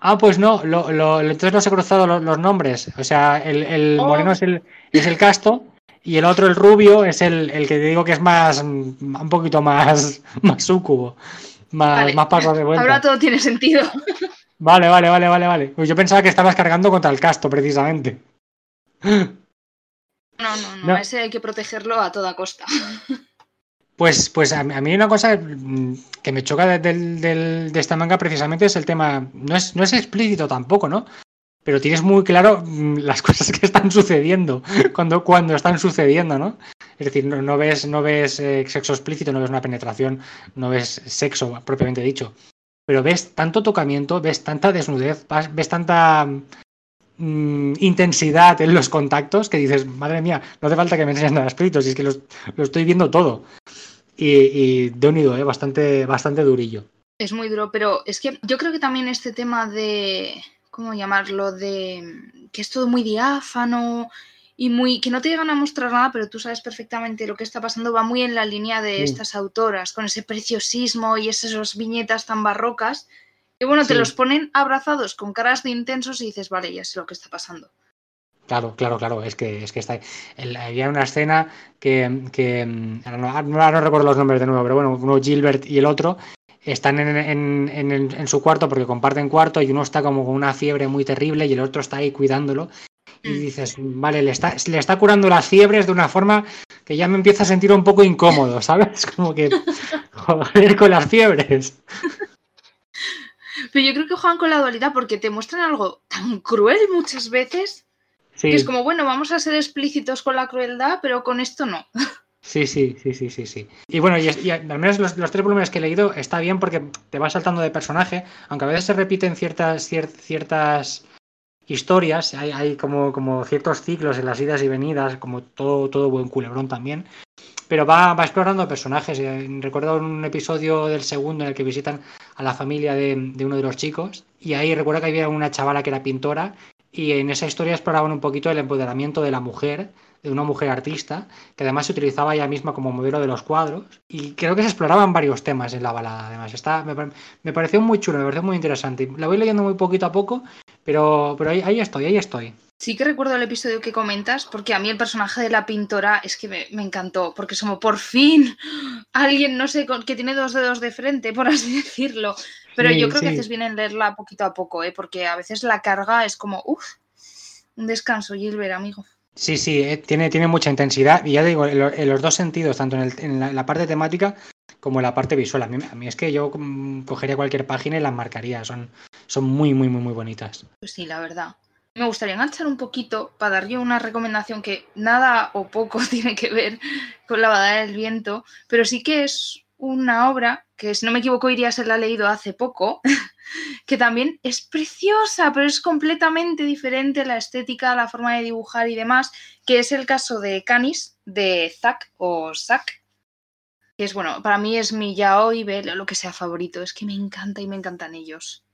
Ah, pues no, lo, lo, entonces no se han cruzado los, los, nombres. O sea, el, oh. moreno es el, es el casto y el otro, el rubio, es el, el que te digo que es más, un poquito más, más sucubo. Más, vale. más paso de vuelta. Ahora todo tiene sentido. Vale, vale, vale, vale, vale. Pues yo pensaba que estabas cargando contra el casto, precisamente. No, no, no, no. ese hay que protegerlo a toda costa. Pues, pues a, mí una cosa que me choca de, esta manga precisamente es el tema, no es, no es explícito tampoco, ¿no? Pero tienes muy claro las cosas que están sucediendo cuando, cuando están sucediendo, ¿no? Es decir, no, no ves, no ves eh, sexo explícito, no ves una penetración, no ves sexo propiamente dicho. Pero ves tanto tocamiento, ves tanta desnudez, ves tanta mmm, intensidad en los contactos que dices, madre mía, no hace falta que me enseñes nada escrito, si es que lo, lo estoy viendo todo. Y, y de unido, ¿eh? bastante, bastante durillo. Es muy duro, pero es que yo creo que también este tema de, ¿cómo llamarlo? De que es todo muy diáfano y muy que no te llegan a mostrar nada, pero tú sabes perfectamente lo que está pasando, va muy en la línea de sí. estas autoras, con ese preciosismo y esas viñetas tan barrocas. Y bueno, te los ponen abrazados con caras de intensos y dices, vale, ya sé lo que está pasando. Claro, claro, claro, es que, es que está. El, había una escena que. que ahora no, no, no, recuerdo los nombres de nuevo, pero bueno, uno Gilbert y el otro están en, en, en, en, su cuarto porque comparten cuarto y uno está como con una fiebre muy terrible y el otro está ahí cuidándolo. Y dices, vale, le está, le está curando las fiebres de una forma que ya me empieza a sentir un poco incómodo, ¿sabes? Como que, joder, con las fiebres. Pero yo creo que juegan con la dualidad porque te muestran algo tan cruel muchas veces Sí. Que es como, bueno, vamos a ser explícitos con la crueldad, pero con esto no. Sí, sí, sí, sí, sí, sí. Y bueno, y, y al menos los, los, tres volúmenes que he leído está bien porque te vas saltando de personaje, aunque a veces se repiten ciertas, cier, ciertas historias, hay, hay como, como, ciertos ciclos en las idas y venidas, como todo, todo buen culebrón también. Pero va, va explorando personajes. Recuerdo un episodio del segundo en el que visitan a la familia de, de uno de los chicos. Y ahí recuerdo que había una chavala que era pintora y en esa historia exploraban un poquito el empoderamiento de la mujer, de una mujer artista, que además se utilizaba ella misma como modelo de los cuadros. Y creo que se exploraban varios temas en la balada, además. Está, me, me pareció muy chulo, me pareció muy interesante. La voy leyendo muy poquito a poco, pero, pero ahí, ahí estoy, ahí estoy. Sí que recuerdo el episodio que comentas, porque a mí el personaje de la pintora es que me, me encantó, porque es como por fin alguien, no sé, que tiene dos dedos de frente, por así decirlo. Pero Sí, yo creo que haces bien en leerla poquito a poco, ¿eh? porque a veces la carga es como, uff, un descanso, Gilbert, amigo. Sí, sí, eh, tiene, tiene mucha intensidad y ya digo, en, lo- en los dos sentidos, tanto en la parte temática como en la parte visual. A mí, a mí es que yo mm, cogería cualquier página y las marcaría, son, son muy, muy, muy, muy bonitas. Pues sí, la verdad. Me gustaría enganchar un poquito para dar yo una recomendación que nada o poco tiene que ver con la badada del viento, pero sí que es una obra que, si no me equivoco, iría a ser la leído hace poco, que también es preciosa, pero es completamente diferente la estética, la forma de dibujar y demás, que es el caso de Canis, de Zack o Zack, que es bueno, para mí es mi yaoi, lo que sea favorito, es que me encanta y me encantan ellos.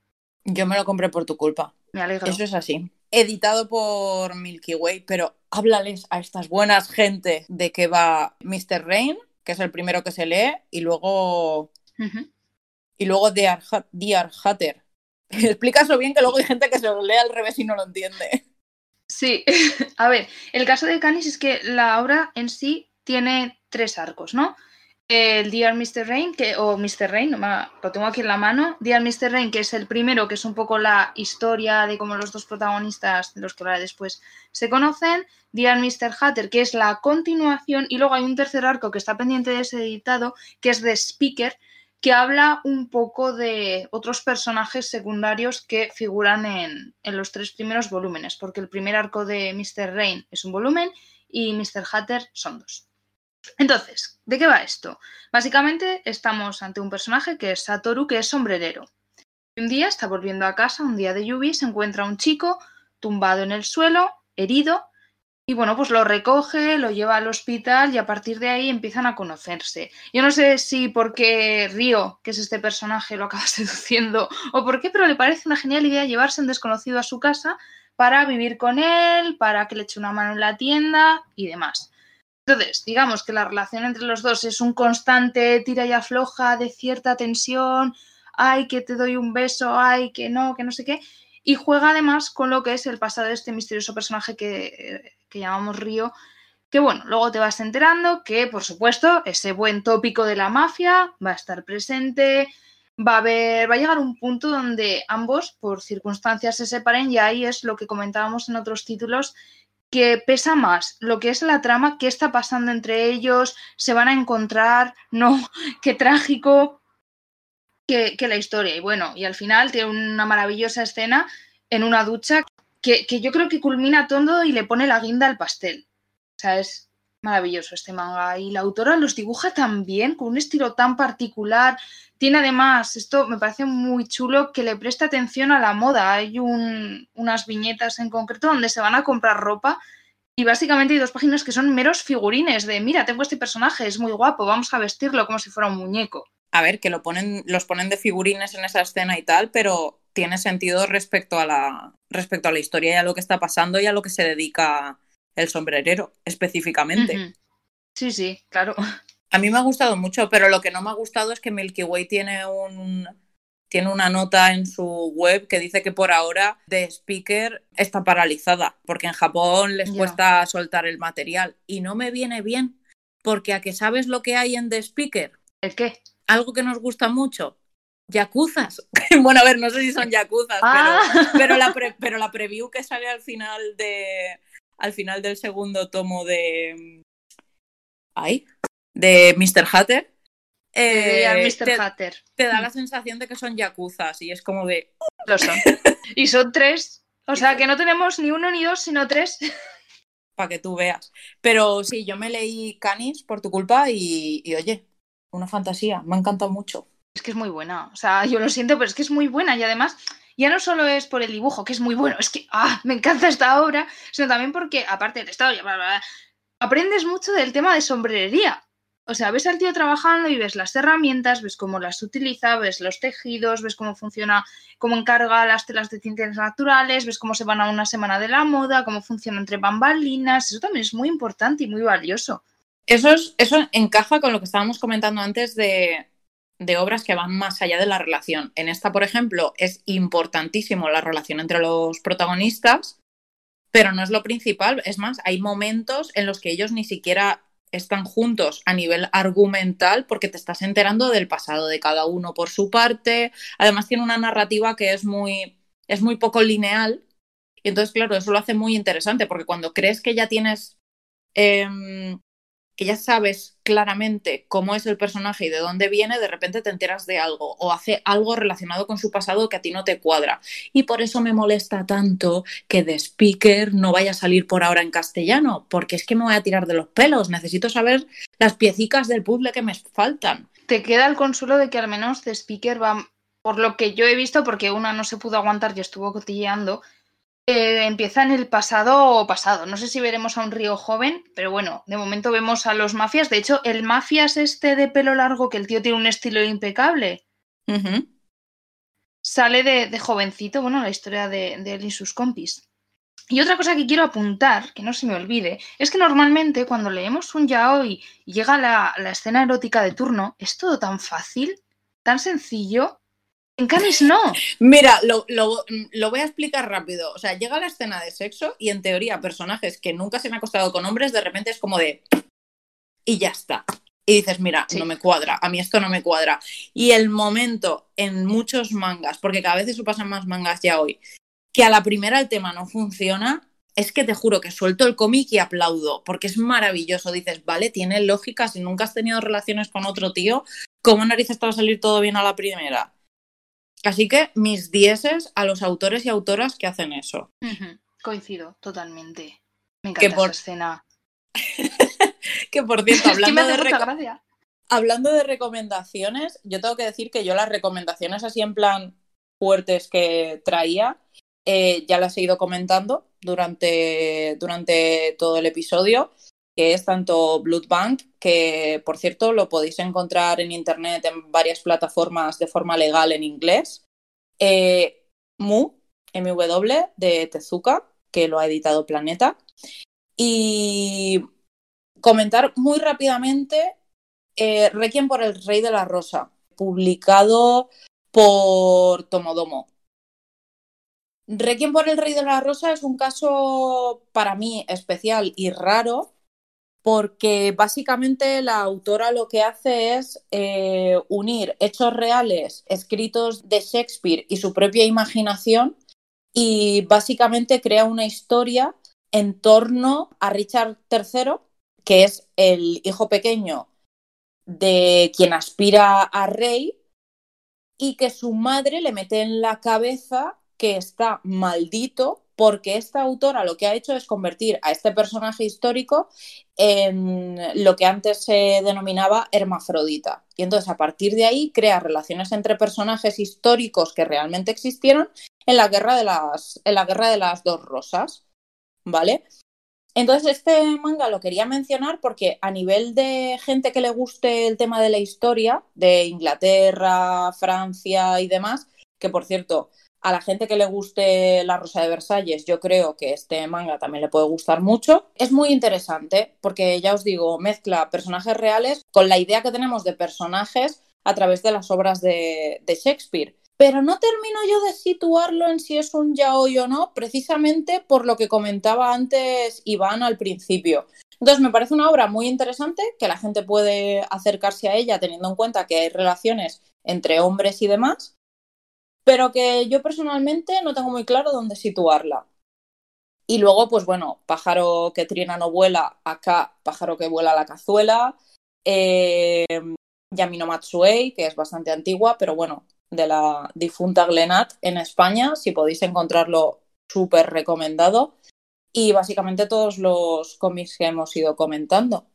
Yo me lo compré por tu culpa. Me alegro. Eso es así. Editado por Milky Way, pero háblales a estas buenas gente de que va Mr. Rain, que es el primero que se lee, y luego, y luego Dear, Dear Hatter. Explícaslo bien que luego hay gente que se lo lee al revés y no lo entiende. Sí, a ver, el caso de Canis es que la obra en sí tiene tres arcos, ¿no? El Dear Mr. Rain, que, o Mr. Rain, lo tengo aquí en la mano. Dear Mr. Rain, que es el primero, que es un poco la historia de cómo los dos protagonistas, de los que hablaré después, se conocen. Dear Mr. Hatter, que es la continuación. Y luego hay un tercer arco que está pendiente de ser editado, que es The Speaker, que habla un poco de otros personajes secundarios que figuran en, en los tres primeros volúmenes, porque el primer arco de Mr. Rain es un volumen y Mr. Hatter son dos. Entonces, ¿de qué va esto? Básicamente estamos ante un personaje que es Satoru, que es sombrerero. Un día está volviendo a casa, un día de lluvia, y se encuentra un chico tumbado en el suelo, herido, y bueno, pues lo recoge, lo lleva al hospital y a partir de ahí empiezan a conocerse. Yo no sé si porque Río, que es este personaje, lo acaba seduciendo o por qué, pero le parece una genial idea llevarse un desconocido a su casa para vivir con él, para que le eche una mano en la tienda y demás. Entonces, digamos que la relación entre los dos es un constante tira y afloja de cierta tensión, ay, que te doy un beso, ay, que no, que no sé qué, y juega además con lo que es el pasado de este misterioso personaje que, que llamamos Río, que bueno, luego te vas enterando que, por supuesto, ese buen tópico de la mafia va a estar presente, va a haber, va a llegar un punto donde ambos, por circunstancias, se separen y ahí es lo que comentábamos en otros títulos, que pesa más lo que es la trama, qué está pasando entre ellos, se van a encontrar, no, qué trágico, que, que la historia. Y bueno, y al final tiene una maravillosa escena en una ducha que, que yo creo que culmina todo y le pone la guinda al pastel. O sea, es maravilloso este manga. Y la autora los dibuja tan bien, con un estilo tan particular. Tiene además, esto me parece muy chulo, que le presta atención a la moda. Hay un- unas viñetas en concreto donde se van a comprar ropa y básicamente hay dos páginas que son meros figurines de, mira, tengo este personaje, es muy guapo, vamos a vestirlo como si fuera un muñeco. A ver, que lo ponen, los ponen de figurines en esa escena y tal, pero tiene sentido respecto a la, respecto a la historia y a lo que está pasando y a lo que se dedica el sombrerero, específicamente. Sí, sí, claro. A mí me ha gustado mucho, pero lo que no me ha gustado es que Milky Way tiene un tiene una nota en su web que dice que por ahora The Speaker está paralizada, porque en Japón les cuesta soltar el material y no me viene bien, porque a que sabes lo que hay en The Speaker, ¿El qué? algo que nos gusta mucho, yakuzas. bueno, a ver, no sé si son yakuzas, Ah. pero, pero, la pre- pero la preview que sale al final de al final del segundo tomo de ay de Mr. Hatter eh, Eh, Mr. te, Hatter. te da la sensación de que son yakuzas y es como de Lo son. y son tres. O sea, que no tenemos ni uno ni dos, sino tres. para que tú veas. Pero sí, yo me leí Canis por tu culpa y, y oye, una fantasía, me ha encantado mucho. Es que es muy buena. O sea, yo lo siento, pero es que es muy buena. Y además, ya no solo es por el dibujo, que es muy bueno, es que ah, me encanta esta obra, sino también porque, aparte del estado, aprendes mucho del tema de sombrerería. O sea, ves al tío trabajando y ves las herramientas, ves cómo las utiliza, ves los tejidos, ves cómo funciona, cómo encarga las telas de tintes naturales, ves cómo se van a una semana de la moda, cómo funciona entre bambalinas. Eso también es muy importante y muy valioso. Eso, es, eso encaja con lo que estábamos comentando antes de, de obras que van más allá de la relación. En esta, por ejemplo, es importantísimo la relación entre los protagonistas, pero no es lo principal. Es más, hay momentos en los que ellos ni siquiera están juntos a nivel argumental porque te estás enterando del pasado de cada uno por su parte. Además tiene una narrativa que es muy, es muy poco lineal. Y entonces, claro, eso lo hace muy interesante porque cuando crees que ya tienes em, que ya sabes claramente cómo es el personaje y de dónde viene, de repente te enteras de algo o hace algo relacionado con su pasado que a ti no te cuadra. Y por eso me molesta tanto que The Speaker no vaya a salir por ahora en castellano, porque es que me voy a tirar de los pelos. Necesito saber las piecicas del puzzle que me faltan. Te queda el consuelo de que al menos The Speaker va, por lo que yo he visto, porque una no se pudo aguantar y estuvo cotilleando, eh, empieza en el pasado pasado. No sé si veremos a un río joven, pero bueno, de momento vemos a los mafias. De hecho, el mafias este de pelo largo, que el tío tiene un estilo impecable, sale de, jovencito, bueno, la historia de, él y sus compis. Y otra cosa que quiero apuntar, que no se me olvide, es que normalmente cuando leemos un yaoi y llega la, la escena erótica de turno, es todo tan fácil, tan sencillo, en Canis no. Mira, lo, voy a explicar rápido. O sea, llega la escena de sexo y en teoría personajes que nunca se han acostado con hombres, de repente es como de... Y ya está. Y dices, mira, no me cuadra, a mí esto no me cuadra. Y el momento en muchos mangas, porque cada vez eso pasa en más mangas ya hoy, que a la primera el tema no funciona, es que te juro que suelto el cómic y aplaudo, porque es maravilloso. Dices, vale, tiene lógica, si nunca has tenido relaciones con otro tío, ¿cómo narices te va a salir todo bien a la primera? Así que mis dieces a los autores y autoras que hacen eso. Coincido, totalmente. Me encanta esa escena. que por cierto, hablando, de hablando de recomendaciones, yo tengo que decir que yo las recomendaciones así en plan fuertes que traía, eh, ya las he ido comentando durante, durante todo el episodio que es tanto Bloodbank, que por cierto lo podéis encontrar en internet en varias plataformas de forma legal en inglés, eh, Mu, MW, de Tezuka, que lo ha editado Planeta, y comentar muy rápidamente eh, Requiem por el Rey de la Rosa, publicado por Tomodomo. Requiem por el Rey de la Rosa es un caso para mí especial y raro porque básicamente la autora lo que hace es eh, unir hechos reales escritos de Shakespeare y su propia imaginación y básicamente crea una historia en torno a Richard III, que es el hijo pequeño de quien aspira a rey y que su madre le mete en la cabeza que está maldito porque esta autora lo que ha hecho es convertir a este personaje histórico en lo que antes se denominaba hermafrodita. Y entonces a partir de ahí crea relaciones entre personajes históricos que realmente existieron en la guerra de las, en la guerra de las dos rosas. ¿Vale? Entonces, este manga lo quería mencionar porque a nivel de gente que le guste el tema de la historia, de Inglaterra, Francia y demás, que por cierto, a la gente que le guste La Rosa de Versalles, yo creo que este manga también le puede gustar mucho. Es muy interesante porque, ya os digo, mezcla personajes reales con la idea que tenemos de personajes a través de las obras de, Shakespeare. Pero no termino yo de situarlo en si es un yaoi o no, precisamente por lo que comentaba antes Iván al principio. Entonces, me parece una obra muy interesante que la gente puede acercarse a ella teniendo en cuenta que hay relaciones entre hombres y demás, pero que yo personalmente no tengo muy claro dónde situarla. Y luego, pues bueno, pájaro que trina no vuela, acá pájaro que vuela la cazuela, eh, Yamino Matsuei, que es bastante antigua, pero bueno, de la difunta Glenat en España, si podéis encontrarlo, súper recomendado. Y básicamente todos los cómics que hemos ido comentando.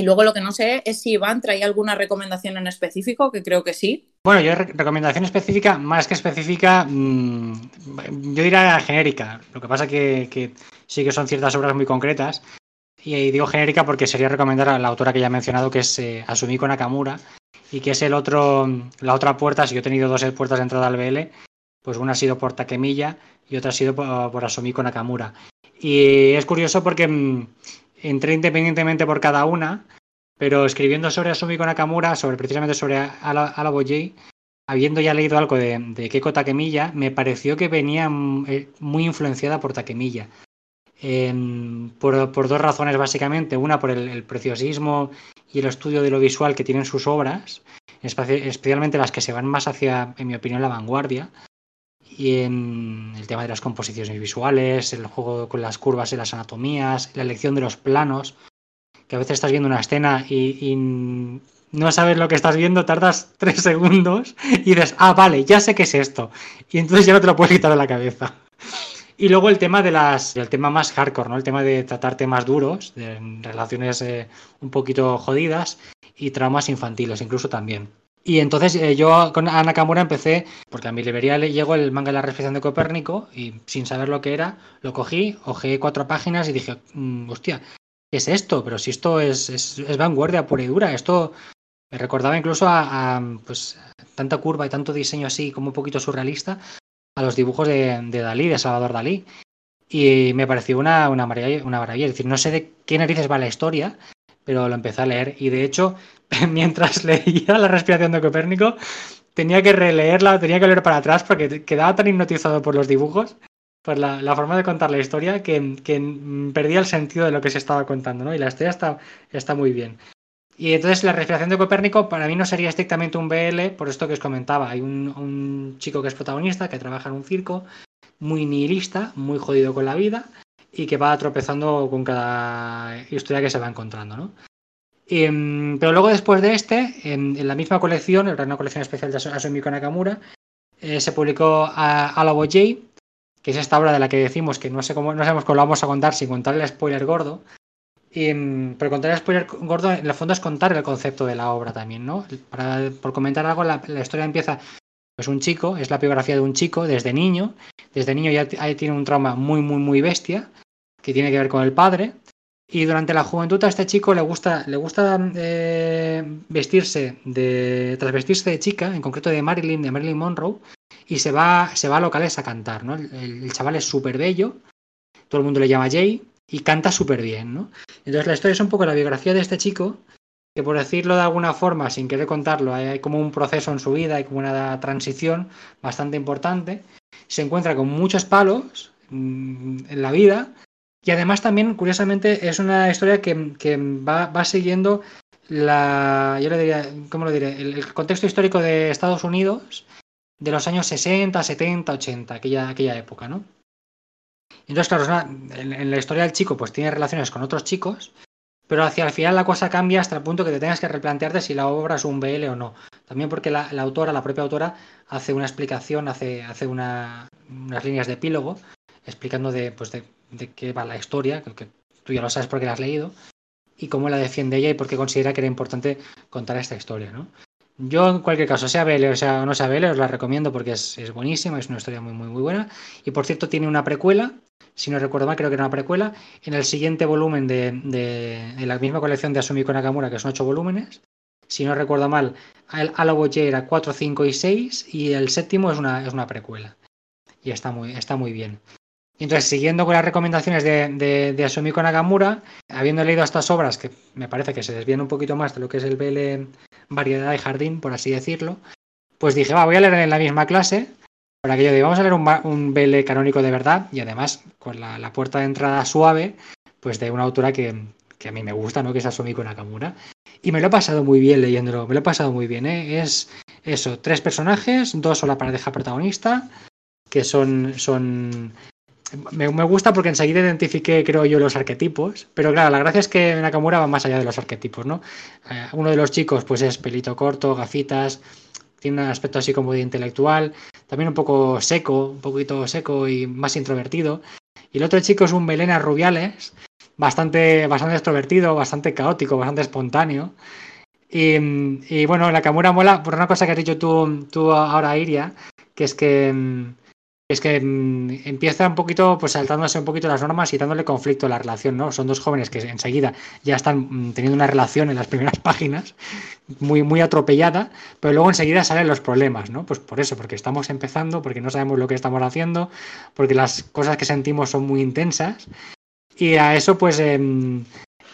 Y luego lo que no sé es si Iván trae alguna recomendación en específico, que creo que sí. Bueno, yo recomendación específica, más que específica, mm, yo diría genérica. Lo que pasa que, que sí que son ciertas obras muy concretas. Y digo genérica porque sería recomendar a la autora que ya he mencionado, que es eh, Asumiko Nakamura, y que es el otro, la otra puerta, si yo he tenido dos puertas de entrada al BL, pues una ha sido por Takemilla y otra ha sido por, por Asumiko Nakamura. Y es curioso porque mm, entré independientemente por cada una, pero escribiendo sobre Asumiko Nakamura, sobre precisamente sobre Alabo J, habiendo ya leído algo de, de Keiko Takemilla, me pareció que venía mm, eh, muy influenciada por Takemilla. em, por, por, dos razones básicamente. Una por el, el, preciosismo y el estudio de lo visual que tienen sus obras, especialmente las que se van más hacia, en mi opinión, la vanguardia. Y en el tema de las composiciones visuales, el juego con las curvas y las anatomías, la elección de los planos, que a veces estás viendo una escena y, no sabes lo que estás viendo, tardas tres segundos y dices, ah, vale, ya sé qué es esto. Y entonces ya no te lo puedes quitar de la cabeza. Y luego el tema de las. El tema más hardcore, ¿no? El tema de tratar temas duros, de relaciones eh, un poquito jodidas y traumas infantiles, incluso también. Y entonces eh, yo con Ana Nakamura empecé, porque a mi librería le llegó el manga de la reflexión de Copérnico y sin saber lo que era, lo cogí, ojeé cuatro páginas y dije, mmm, hostia, ¿qué es esto? Pero si esto es, es, vanguardia pura y dura, esto me recordaba incluso a, pues, tanta curva y tanto diseño así como un poquito surrealista a los dibujos de, de Dalí, de Salvador Dalí. Y me pareció una, una, maravilla, una maravilla. Es decir, no sé de qué narices va la historia, pero lo empecé a leer. Y de hecho, mientras leía la respiración de Copérnico, tenía que releerla, tenía que leer para atrás porque quedaba tan hipnotizado por los dibujos, por la, forma de contar la historia, que, que, perdía el sentido de lo que se estaba contando. ¿no? Y la historia está, está muy bien. Y entonces la respiración de Copérnico para mí no sería estrictamente un BL, por esto que os comentaba. Hay un, un, chico que es protagonista, que trabaja en un circo, muy nihilista, muy jodido con la vida, y que va tropezando con cada historia que se va encontrando, ¿no? Y, pero luego después de este, en, la misma colección, era una colección especial de Asumiko Nakamura, eh, se publicó Alabo J, que es esta obra de la que decimos que no sé cómo, no sabemos cómo lo vamos a contar sin contar el spoiler gordo, y, pero contar el spoiler gordo, en el fondo es contar el concepto de la obra también, ¿no? Para, por comentar algo, la, la, historia empieza, pues un chico, es la biografía de un chico desde niño, desde niño ya tiene un trauma muy, muy, muy bestia, que tiene que ver con el padre, y durante la juventud a este chico le gusta, le gusta eh, vestirse de, transvestirse de chica, en concreto de Marilyn, de Marilyn Monroe, y se va, se va a locales a cantar, ¿no? El, chaval es súper bello, todo el mundo le llama Jay, y canta súper bien, ¿no? Entonces la historia es un poco la biografía de este chico, que por decirlo de alguna forma, sin querer contarlo, hay como un proceso en su vida, hay como una transición bastante importante, se encuentra con muchos palos mmm, en la vida y además también, curiosamente, es una historia que, que va, va, siguiendo la, yo le diría, ¿cómo lo diré? El, contexto histórico de Estados Unidos de los años 60, 70, 80, aquella, aquella época, ¿no? Entonces, claro, en, la historia del chico, pues tiene relaciones con otros chicos, pero hacia el final la cosa cambia hasta el punto que te tengas que replantearte si la obra es un BL o no. También porque la, autora, la propia autora, hace una explicación, hace, hace una, unas líneas de epílogo explicando de, pues de, qué va la historia, que, que tú ya lo sabes porque la has leído, y cómo la defiende ella y por qué considera que era importante contar esta historia, ¿no? Yo, en cualquier caso, sea BL o sea no sea BL, os la recomiendo porque es, es buenísima, es una historia muy, muy, muy buena. Y por cierto, tiene una precuela si no recuerdo mal, creo que era una precuela, en el siguiente volumen de, de, de la misma colección de Asumiko Nakamura, que son ocho volúmenes. Si no recuerdo mal, el Alabo J era 4, 5 y 6, y el séptimo es una, es una precuela. Y está muy, está muy bien. Entonces, siguiendo con las recomendaciones de, de, de Asumiko Nakamura, habiendo leído estas obras, que me parece que se desvían un poquito más de lo que es el BL variedad de jardín, por así decirlo, pues dije, va, voy a leer en la misma clase, por aquello de vamos a leer un, un canónico de verdad y además con la, puerta de entrada suave, pues de una autora que, que, a mí me gusta, ¿no? Que es Asumiko Nakamura. Y me lo he pasado muy bien leyéndolo, me lo he pasado muy bien, ¿eh? Es eso, tres personajes, dos son la pareja protagonista, que son, son me, gusta porque enseguida identifiqué, creo yo, los arquetipos. Pero claro, la gracia es que Nakamura va más allá de los arquetipos, ¿no? Eh, uno de los chicos, pues es pelito corto, gafitas, tiene un aspecto así como de intelectual, también un poco seco, un poquito seco y más introvertido. Y el otro chico es un melena rubiales, bastante, bastante extrovertido, bastante caótico, bastante espontáneo. Y, bueno, la Kamura mola por una cosa que has dicho tú, tú ahora, Iria, que es que es que mmm, empieza un poquito, pues saltándose un poquito las normas y dándole conflicto a la relación, ¿no? Son dos jóvenes que enseguida ya están mmm, teniendo una relación en las primeras páginas, muy, muy atropellada, pero luego enseguida salen los problemas, ¿no? Pues por eso, porque estamos empezando, porque no sabemos lo que estamos haciendo, porque las cosas que sentimos son muy intensas, y a eso, pues, eh,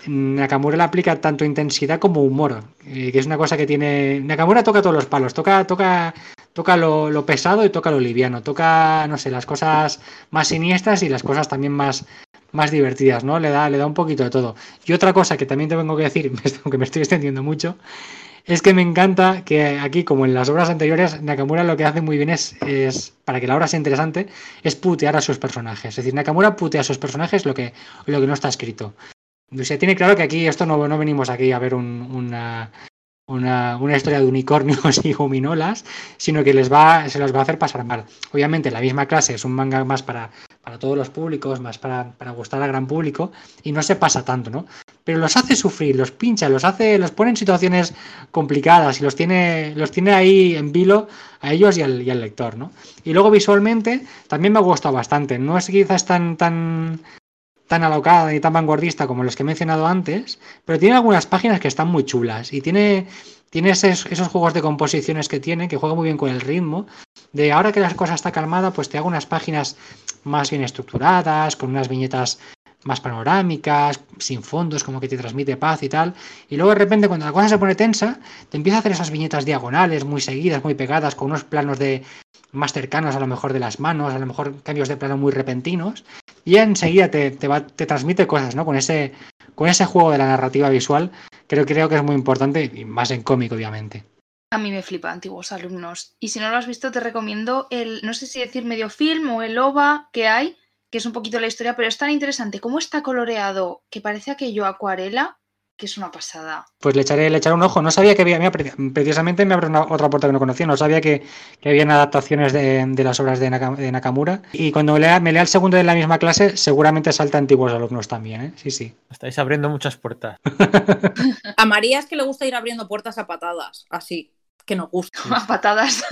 Nakamura le aplica tanto intensidad como humor, eh, que es una cosa que tiene. Nakamura toca todos los palos, toca, toca, toca lo, pesado y toca lo liviano, toca, no sé, las cosas más siniestras y las cosas también más, más divertidas, ¿no? Le da, le da un poquito de todo. Y otra cosa que también te vengo que decir, aunque me estoy extendiendo mucho, es que me encanta que aquí, como en las obras anteriores, Nakamura lo que hace muy bien es, es, para que la obra sea interesante, es putear a sus personajes. Es decir, Nakamura putea a sus personajes lo que, lo que no está escrito. O sea, tiene claro que aquí esto no, no venimos aquí a ver un, una, una, una, historia de unicornios y gominolas, sino que les va, se los va a hacer pasar mal. Obviamente, la misma clase es un manga más para, para todos los públicos, más para, para, gustar al gran público, y no se pasa tanto, ¿no? Pero los hace sufrir, los pincha, los hace, los pone en situaciones complicadas y los tiene, los tiene ahí en vilo a ellos y al, y al lector, ¿no? Y luego visualmente también me ha gustado bastante. No es quizás tan, tan, tan alocada ni tan vanguardista como los que he mencionado antes, pero tiene algunas páginas que están muy chulas y tiene, tiene esos, esos, juegos de composiciones que tiene, que juega muy bien con el ritmo. De ahora que la cosa está calmada, pues te hago unas páginas más bien estructuradas, con unas viñetas más panorámicas, sin fondos, como que te transmite paz y tal. Y luego de repente cuando la cosa se pone tensa, te empieza a hacer esas viñetas diagonales, muy seguidas, muy pegadas, con unos planos de más cercanos a lo mejor de las manos, a lo mejor cambios de plano muy repentinos. Y enseguida te, te, va, te transmite cosas, ¿no? Con ese, con ese juego de la narrativa visual, creo, creo que es muy importante, y más en cómic, obviamente. A mí me flipa antiguos alumnos. Y si no lo has visto, te recomiendo el, no sé si decir medio film o el OVA que hay, que es un poquito la historia, pero es tan interesante cómo está coloreado, que parece aquello acuarela, que es una pasada. Pues le echaré, le echaré un ojo. No sabía que había, precisamente me abre una, otra puerta que no conocía, no sabía que, que habían adaptaciones de, de, las obras de, Naka, de Nakamura. Y cuando lea, me lea el segundo de la misma clase, seguramente salta antiguos alumnos también, ¿eh? Sí, sí. Estáis abriendo muchas puertas. a María es que le gusta ir abriendo puertas a patadas, así, que nos gusta. A patadas.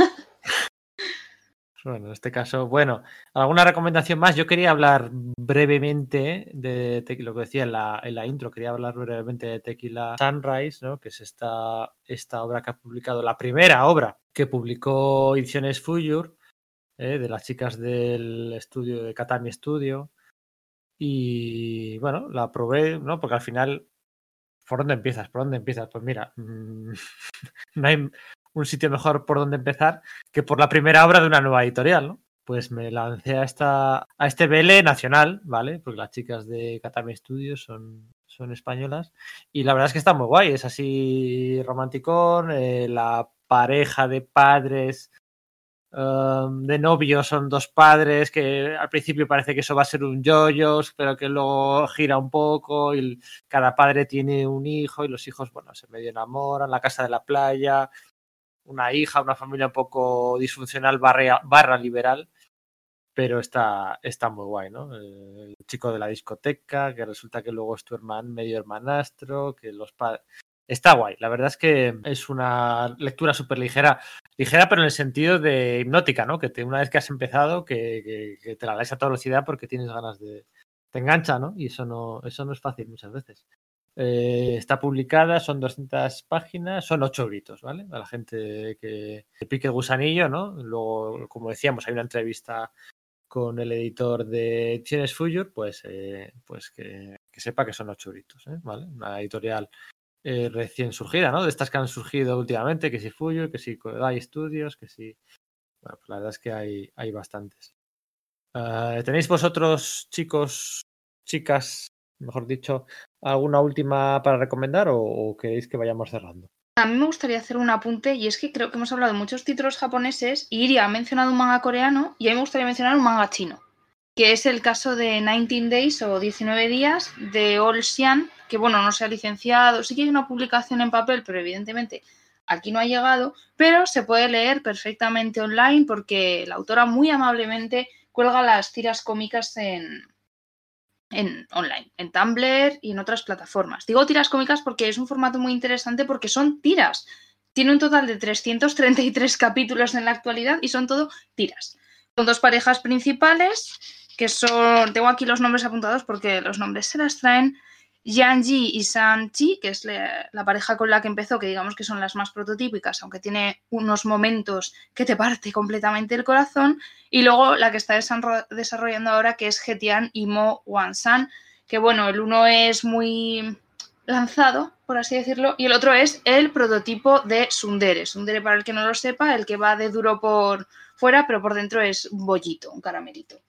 Bueno, en este caso, bueno, ¿alguna recomendación más? Yo quería hablar brevemente de, de lo que decía en la, en la, intro, quería hablar brevemente de Tequila Sunrise, ¿no? que es esta, esta obra que ha publicado, la primera obra que publicó Ediciones Fuyur, ¿eh? de las chicas del estudio de Katami Studio. Y bueno, la probé, ¿no? Porque al final, ¿por dónde empiezas? ¿Por dónde empiezas? Pues mira, mmm, no hay un sitio mejor por donde empezar que por la primera obra de una nueva editorial, ¿no? Pues me lancé a, esta, a este BL nacional, ¿vale? Porque las chicas de Katami Studios son, son españolas. Y la verdad es que está muy guay, es así romanticón, eh, la pareja de padres um, de novios son dos padres que al principio parece que eso va a ser un yoyos, pero que luego gira un poco y cada padre tiene un hijo y los hijos, bueno, se medio enamoran, la casa de la playa, una hija, una familia un poco disfuncional barra, barra liberal, pero está, está muy guay, ¿no? El chico de la discoteca, que resulta que luego es tu hermano, medio hermanastro, que los padres... Está guay, la verdad es que es una lectura súper ligera, ligera pero en el sentido de hipnótica, ¿no? Que te, una vez que has empezado, que, que, te la lees a toda velocidad porque tienes ganas de... te engancha, ¿no? Y eso no, eso no es fácil muchas veces. Eh, está publicada, son 200 páginas, son 8 gritos, ¿vale? A la gente que, que pique el gusanillo, ¿no? Luego, como decíamos, hay una entrevista con el editor de Ediciones Fuyur, pues, eh, pues que, sepa que son 8 gritos, ¿eh? ¿vale? Una editorial eh, recién surgida, ¿no? De estas que han surgido últimamente, que si Fuyur, que si Kodai Studios, que si... Bueno, pues la verdad es que hay, hay bastantes. ¿Tenéis vosotros, chicos, chicas, mejor dicho, alguna última para recomendar o, queréis que vayamos cerrando? A mí me gustaría hacer un apunte y es que creo que hemos hablado de muchos títulos japoneses y Iria ha mencionado un manga coreano y a mí me gustaría mencionar un manga chino, que es el caso de 19 Days o 19 días de All Xian, que bueno, no se ha licenciado, sí que hay una publicación en papel, pero evidentemente aquí no ha llegado, pero se puede leer perfectamente online porque la autora muy amablemente cuelga las tiras cómicas en, en online, en Tumblr y en otras plataformas. Digo tiras cómicas porque es un formato muy interesante porque son tiras. Tiene un total de 333 capítulos en la actualidad y son todo tiras. Son dos parejas principales que son, tengo aquí los nombres apuntados porque los nombres se las traen Yanji y Sanchi, que es la, la, pareja con la que empezó, que digamos que son las más prototípicas, aunque tiene unos momentos que te parte completamente el corazón, y luego la que está desarrollando ahora, que es Getian y Mo Wansan, que bueno, el uno es muy lanzado, por así decirlo, y el otro es el prototipo de Sundere. Sundere, para el que no lo sepa, el que va de duro por fuera, pero por dentro es un bollito, un caramelito.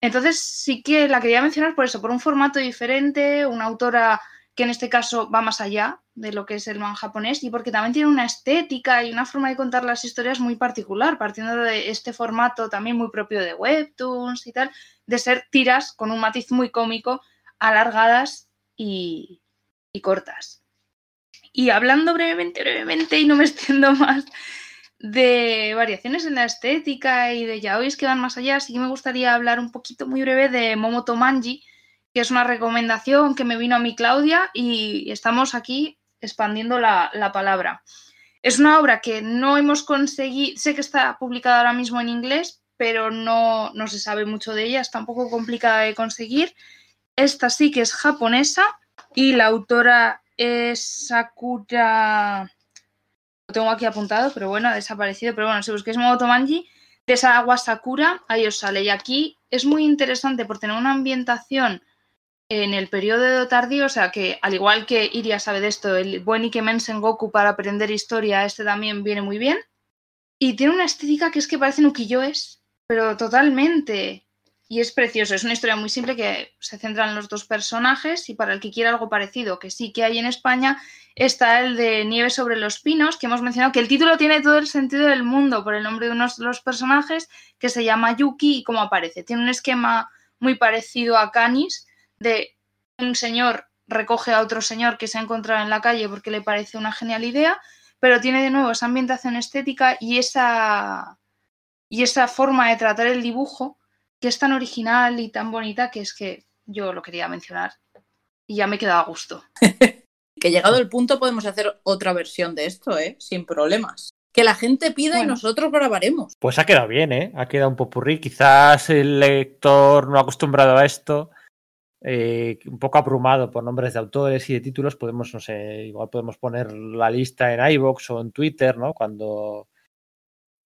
Entonces sí que la quería mencionar por eso, por un formato diferente, una autora que en este caso va más allá de lo que es el man japonés y porque también tiene una estética y una forma de contar las historias muy particular, partiendo de este formato también muy propio de webtoons y tal, de ser tiras con un matiz muy cómico, alargadas y, y cortas. Y hablando brevemente, brevemente, y no me extiendo más, de variaciones en la estética y de yaois que van más allá, sí que me gustaría hablar un poquito muy breve de Momoto Manji, que es una recomendación que me vino a mi Claudia y estamos aquí expandiendo la, la palabra. Es una obra que no hemos conseguido, sé que está publicada ahora mismo en inglés, pero no, no se sabe mucho de ella, está un poco complicada de conseguir. Esta sí que es japonesa y la autora es Sakura lo tengo aquí apuntado, pero bueno, ha desaparecido. Pero bueno, si busquéis Momoto Manji, de esa agua Sakura, ahí os sale. Y aquí es muy interesante por tener una ambientación en el periodo tardío, o sea que al igual que Iria sabe de esto, el buen Ikemen Sengoku para aprender historia, este también viene muy bien. Y tiene una estética que es que parecen ukiyo-es, pero totalmente. Y es precioso, es una historia muy simple que se centra en los dos personajes y para el que quiera algo parecido, que sí que hay en España, está el de Nieve sobre los Pinos, que hemos mencionado, que el título tiene todo el sentido del mundo por el nombre de uno de los personajes, que se llama Yuki y cómo aparece. Tiene un esquema muy parecido a Canis, de un señor recoge a otro señor que se ha encontrado en la calle porque le parece una genial idea, pero tiene de nuevo esa ambientación estética y esa, y esa forma de tratar el dibujo que es tan original y tan bonita que es que yo lo quería mencionar y ya me he quedado a gusto. que llegado el punto podemos hacer otra versión de esto, ¿eh? Sin problemas. Que la gente pida y nosotros grabaremos. Pues ha quedado bien, ¿eh? Ha quedado un popurrí. Quizás el lector no acostumbrado a esto, eh, un poco abrumado por nombres de autores y de títulos, podemos, no sé, igual podemos poner la lista en iVoox o en Twitter, ¿no? Cuando,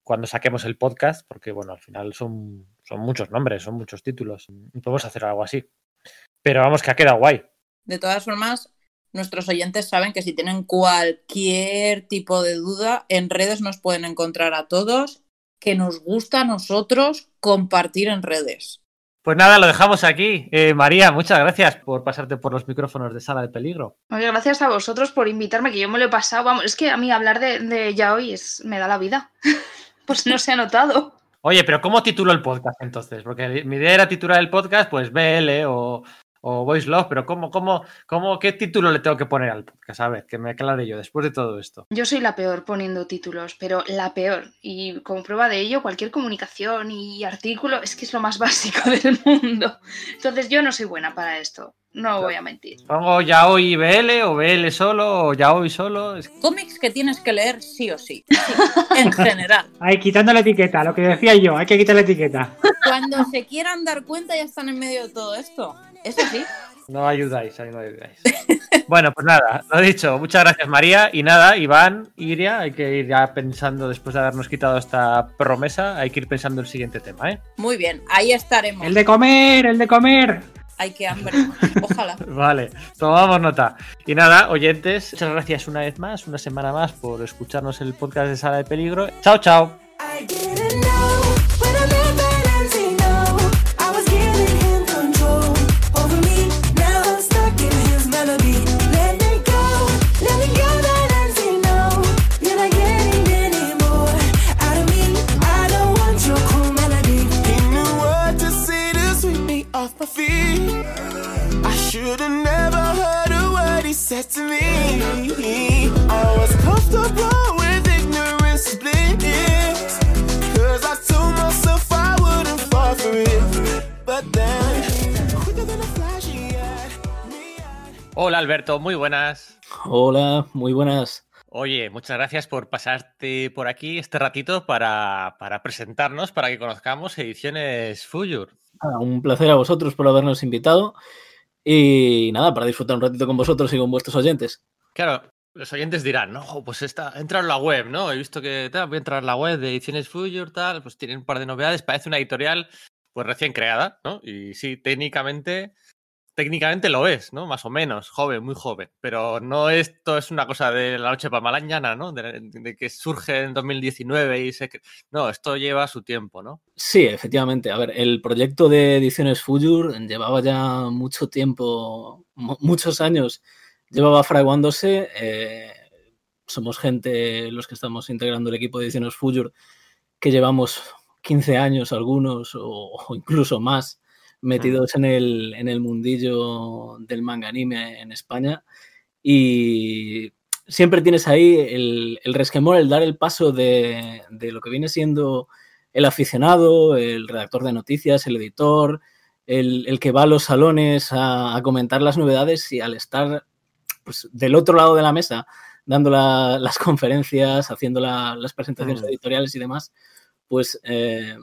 cuando saquemos el podcast, porque, bueno, al final son, son muchos nombres, son muchos títulos. Podemos hacer algo así. Pero vamos, que ha quedado guay. De todas formas, nuestros oyentes saben que si tienen cualquier tipo de duda, en redes nos pueden encontrar a todos, que nos gusta a nosotros compartir en redes. Pues nada, lo dejamos aquí. Eh, María, muchas gracias por pasarte por los micrófonos de Sala de Peligro. Oye, gracias a vosotros por invitarme, que yo me lo he pasado. Vamos, es que a mí hablar de, de yaoi es, me da la vida. pues no se ha notado. Oye, pero ¿cómo titulo el podcast entonces? Porque mi idea era titular el podcast, pues BL o, o Voice Love, pero ¿cómo, cómo, cómo, qué título le tengo que poner al podcast? A ver, que me aclare yo después de todo esto. Yo soy la peor poniendo títulos, pero la peor. Y como prueba de ello, cualquier comunicación y artículo es que es lo más básico del mundo. Entonces yo no soy buena para esto. No voy a mentir. Pongo Yaoi BL o BL solo o Yaoi solo. Es- Cómics que tienes que leer sí o sí, sí, en general. Ahí, quitando la etiqueta, lo que decía yo, hay que quitar la etiqueta. Cuando se quieran dar cuenta ya están en medio de todo esto. Eso sí. No ayudáis, ahí no ayudáis. bueno, pues nada, lo dicho. Muchas gracias, María. Y nada, Iván, Iria, hay que ir ya pensando, después de habernos quitado esta promesa, hay que ir pensando el siguiente tema, ¿eh? Muy bien, ahí estaremos. El de comer, el de comer. Ay, qué hambre. Ojalá. Vale, tomamos nota. Y nada, oyentes, muchas gracias una vez más, una semana más por escucharnos el podcast de Sala de Peligro. Chao, chao. To me. I was comfortable with ignorance bliss. Cause I told myself I wouldn't fall for it. But then, quicker than a flash, he had me at Hola, Alberto, muy buenas. Hola, muy buenas. Oye, muchas gracias por pasarte por aquí este ratito para, para presentarnos, para que conozcamos Ediciones Fuyur. Ah, un placer a vosotros por habernos invitado. Y nada, para disfrutar un ratito con vosotros y con vuestros oyentes. Claro, los oyentes dirán, no, pues está, entra en la web, ¿no? He visto que tal, voy a entrar en la web de Ediciones Fuyur, tal, pues tienen un par de novedades, parece una editorial pues recién creada, ¿no? Y sí, técnicamente técnicamente lo es, ¿no? Más o menos, joven, muy joven. Pero no esto es una cosa de la noche para mañana, ¿no? De, de que surge en 2019 y se... No, esto lleva su tiempo, ¿no? Sí, efectivamente. A ver, el proyecto de Ediciones Fujur llevaba ya mucho tiempo, mu- muchos años, llevaba fraguándose. eh, somos gente, los que estamos integrando el equipo de Ediciones Fujur, que llevamos 15 años algunos o incluso más metidos en el, en el mundillo del manga anime en España. Y siempre tienes ahí el, el resquemor, el dar el paso de, de lo que viene siendo el aficionado, el redactor de noticias, el editor, el, el que va a los salones a, a comentar las novedades y al estar pues, del otro lado de la mesa, dando la- las conferencias, haciendo la- las presentaciones editoriales y demás, pues eh,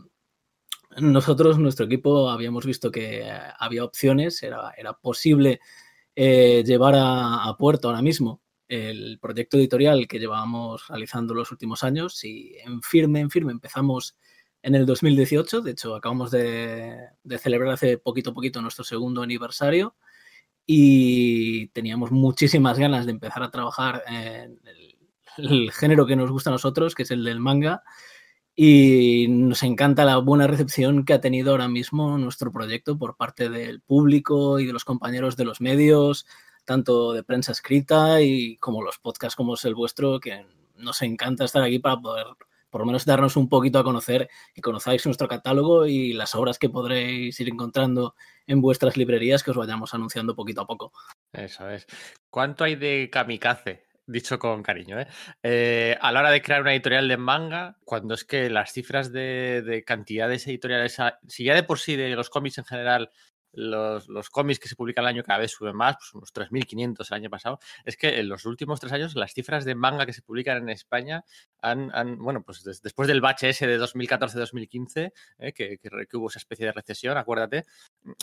nosotros, nuestro equipo, habíamos visto que eh, había opciones, era, era posible eh, llevar a, a puerto ahora mismo el proyecto editorial que llevábamos realizando los últimos años y en firme, en firme empezamos en el 2018, de hecho acabamos de, celebrar hace poquito a poquito nuestro segundo aniversario y teníamos muchísimas ganas de empezar a trabajar en el género que nos gusta a nosotros, que es el del manga, y nos encanta la buena recepción que ha tenido ahora mismo nuestro proyecto por parte del público y de los compañeros de los medios, tanto de prensa escrita y como los podcasts como es el vuestro, que nos encanta estar aquí para poder por lo menos darnos un poquito a conocer y conozcáis nuestro catálogo y las obras que podréis ir encontrando en vuestras librerías que os vayamos anunciando poquito a poco. Eso es. ¿Cuánto hay de kamikaze? Dicho con cariño, ¿eh? Eh, a la hora de crear una editorial de manga, cuando es que las cifras de, de cantidades editoriales, si ya de por sí de los cómics en general, los, los cómics que se publican al año cada vez suben más, pues unos 3.500 el año pasado, es que en los últimos tres años las cifras de manga que se publican en España han, bueno, pues des- después del bache ese de 2014-2015, eh, que, que que hubo esa especie de recesión, acuérdate,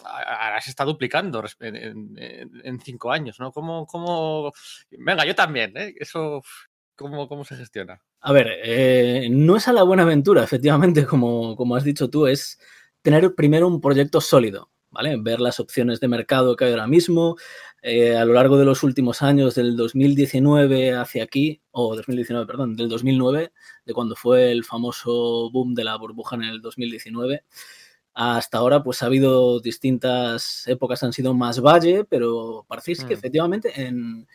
ahora se está duplicando en cinco años, ¿no? ¿Cómo, cómo... Venga, yo también, ¿eh? Eso, ¿cómo, cómo se gestiona? A ver, eh, no es a la buena aventura, efectivamente, como, como has dicho tú, es tener primero un proyecto sólido, ¿vale? Ver las opciones de mercado que hay ahora mismo. eh, a lo largo de los últimos años, del 2019 hacia aquí, o 2019, perdón, del 2009, de cuando fue el famoso boom de la burbuja en el 2019, hasta ahora, pues ha habido distintas épocas, han sido más valle, pero parece que Mm. efectivamente en,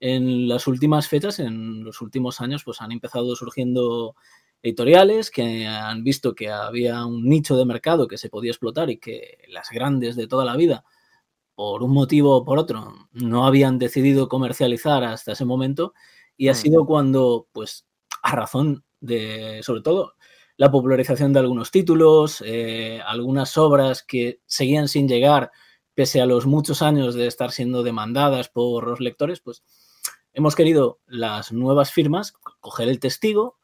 en las últimas fechas, en los últimos años, pues han empezado surgiendo editoriales que han visto que había un nicho de mercado que se podía explotar y que las grandes de toda la vida, por un motivo o por otro, no habían decidido comercializar hasta ese momento. Y ha Mm. sido cuando, pues, a razón de, sobre todo, la popularización de algunos títulos, eh, algunas obras que seguían sin llegar, pese a los muchos años de estar siendo demandadas por los lectores, pues hemos querido las nuevas firmas co- coger el testigo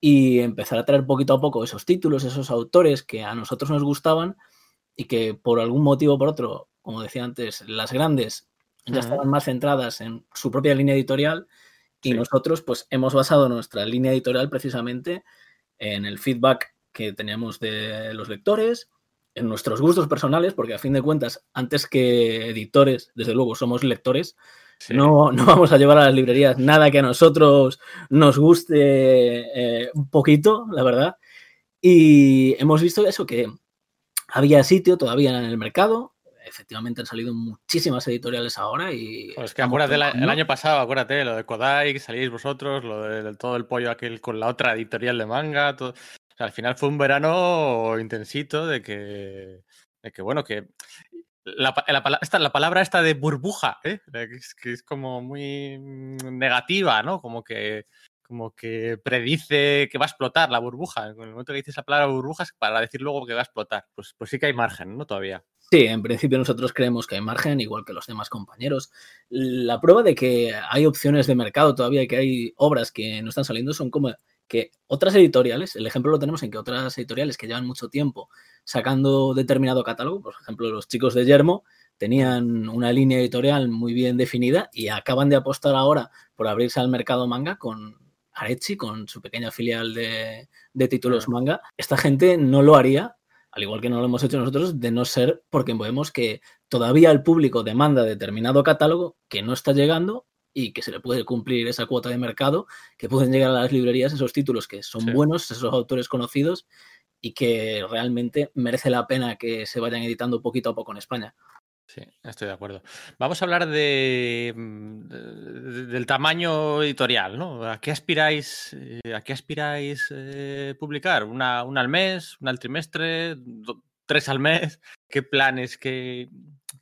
y empezar a traer poquito a poco esos títulos, esos autores que a nosotros nos gustaban y que por algún motivo o por otro, como decía antes, las grandes ya estaban más centradas en su propia línea editorial y Sí. nosotros pues hemos basado nuestra línea editorial precisamente en el feedback que teníamos de los lectores, en nuestros gustos personales, porque a fin de cuentas, antes que editores, desde luego somos lectores, Sí. no, no vamos a llevar a las librerías nada que a nosotros nos guste eh, un poquito, la verdad. Y hemos visto eso, que había sitio todavía en el mercado. Efectivamente han salido muchísimas editoriales ahora y... Pues es que acuérdate el año pasado, acuérdate, lo de Kodai, que salíais vosotros, lo de, todo el pollo aquel con la otra editorial de manga. todo- O sea, al final fue un verano intensito de que, de que bueno, que la, esta- la palabra esta de burbuja, ¿eh? es, que es como muy mm, negativa, ¿no? Como que, como que predice que va a explotar la burbuja. En el momento que dices la palabra burbuja es para decir luego que va a explotar. Pues, pues sí que hay margen, ¿no? Todavía. Sí, en principio nosotros creemos que hay margen, igual que los demás compañeros. La prueba de que hay opciones de mercado todavía que hay obras que no están saliendo son como que otras editoriales, el ejemplo lo tenemos en que otras editoriales que llevan mucho tiempo sacando determinado catálogo, por ejemplo los chicos de Yermo, tenían una línea editorial muy bien definida y acaban de apostar ahora por abrirse al mercado manga con Arechi, con su pequeña filial de, de títulos manga. Esta gente no lo haría al igual que no lo hemos hecho nosotros, de no ser porque vemos que todavía el público demanda determinado catálogo que no está llegando y que se le puede cumplir esa cuota de mercado, que pueden llegar a las librerías esos títulos que son Sí. buenos, esos autores conocidos y que realmente merece la pena que se vayan editando poquito a poco en España. Sí, estoy de acuerdo. Vamos a hablar de, mm, de- del tamaño editorial, ¿no? ¿A qué aspiráis, eh, a qué aspiráis eh, publicar? ¿Una, al mes? ¿Una al trimestre? ¿Tres al mes? ¿Qué planes? ¿Qué,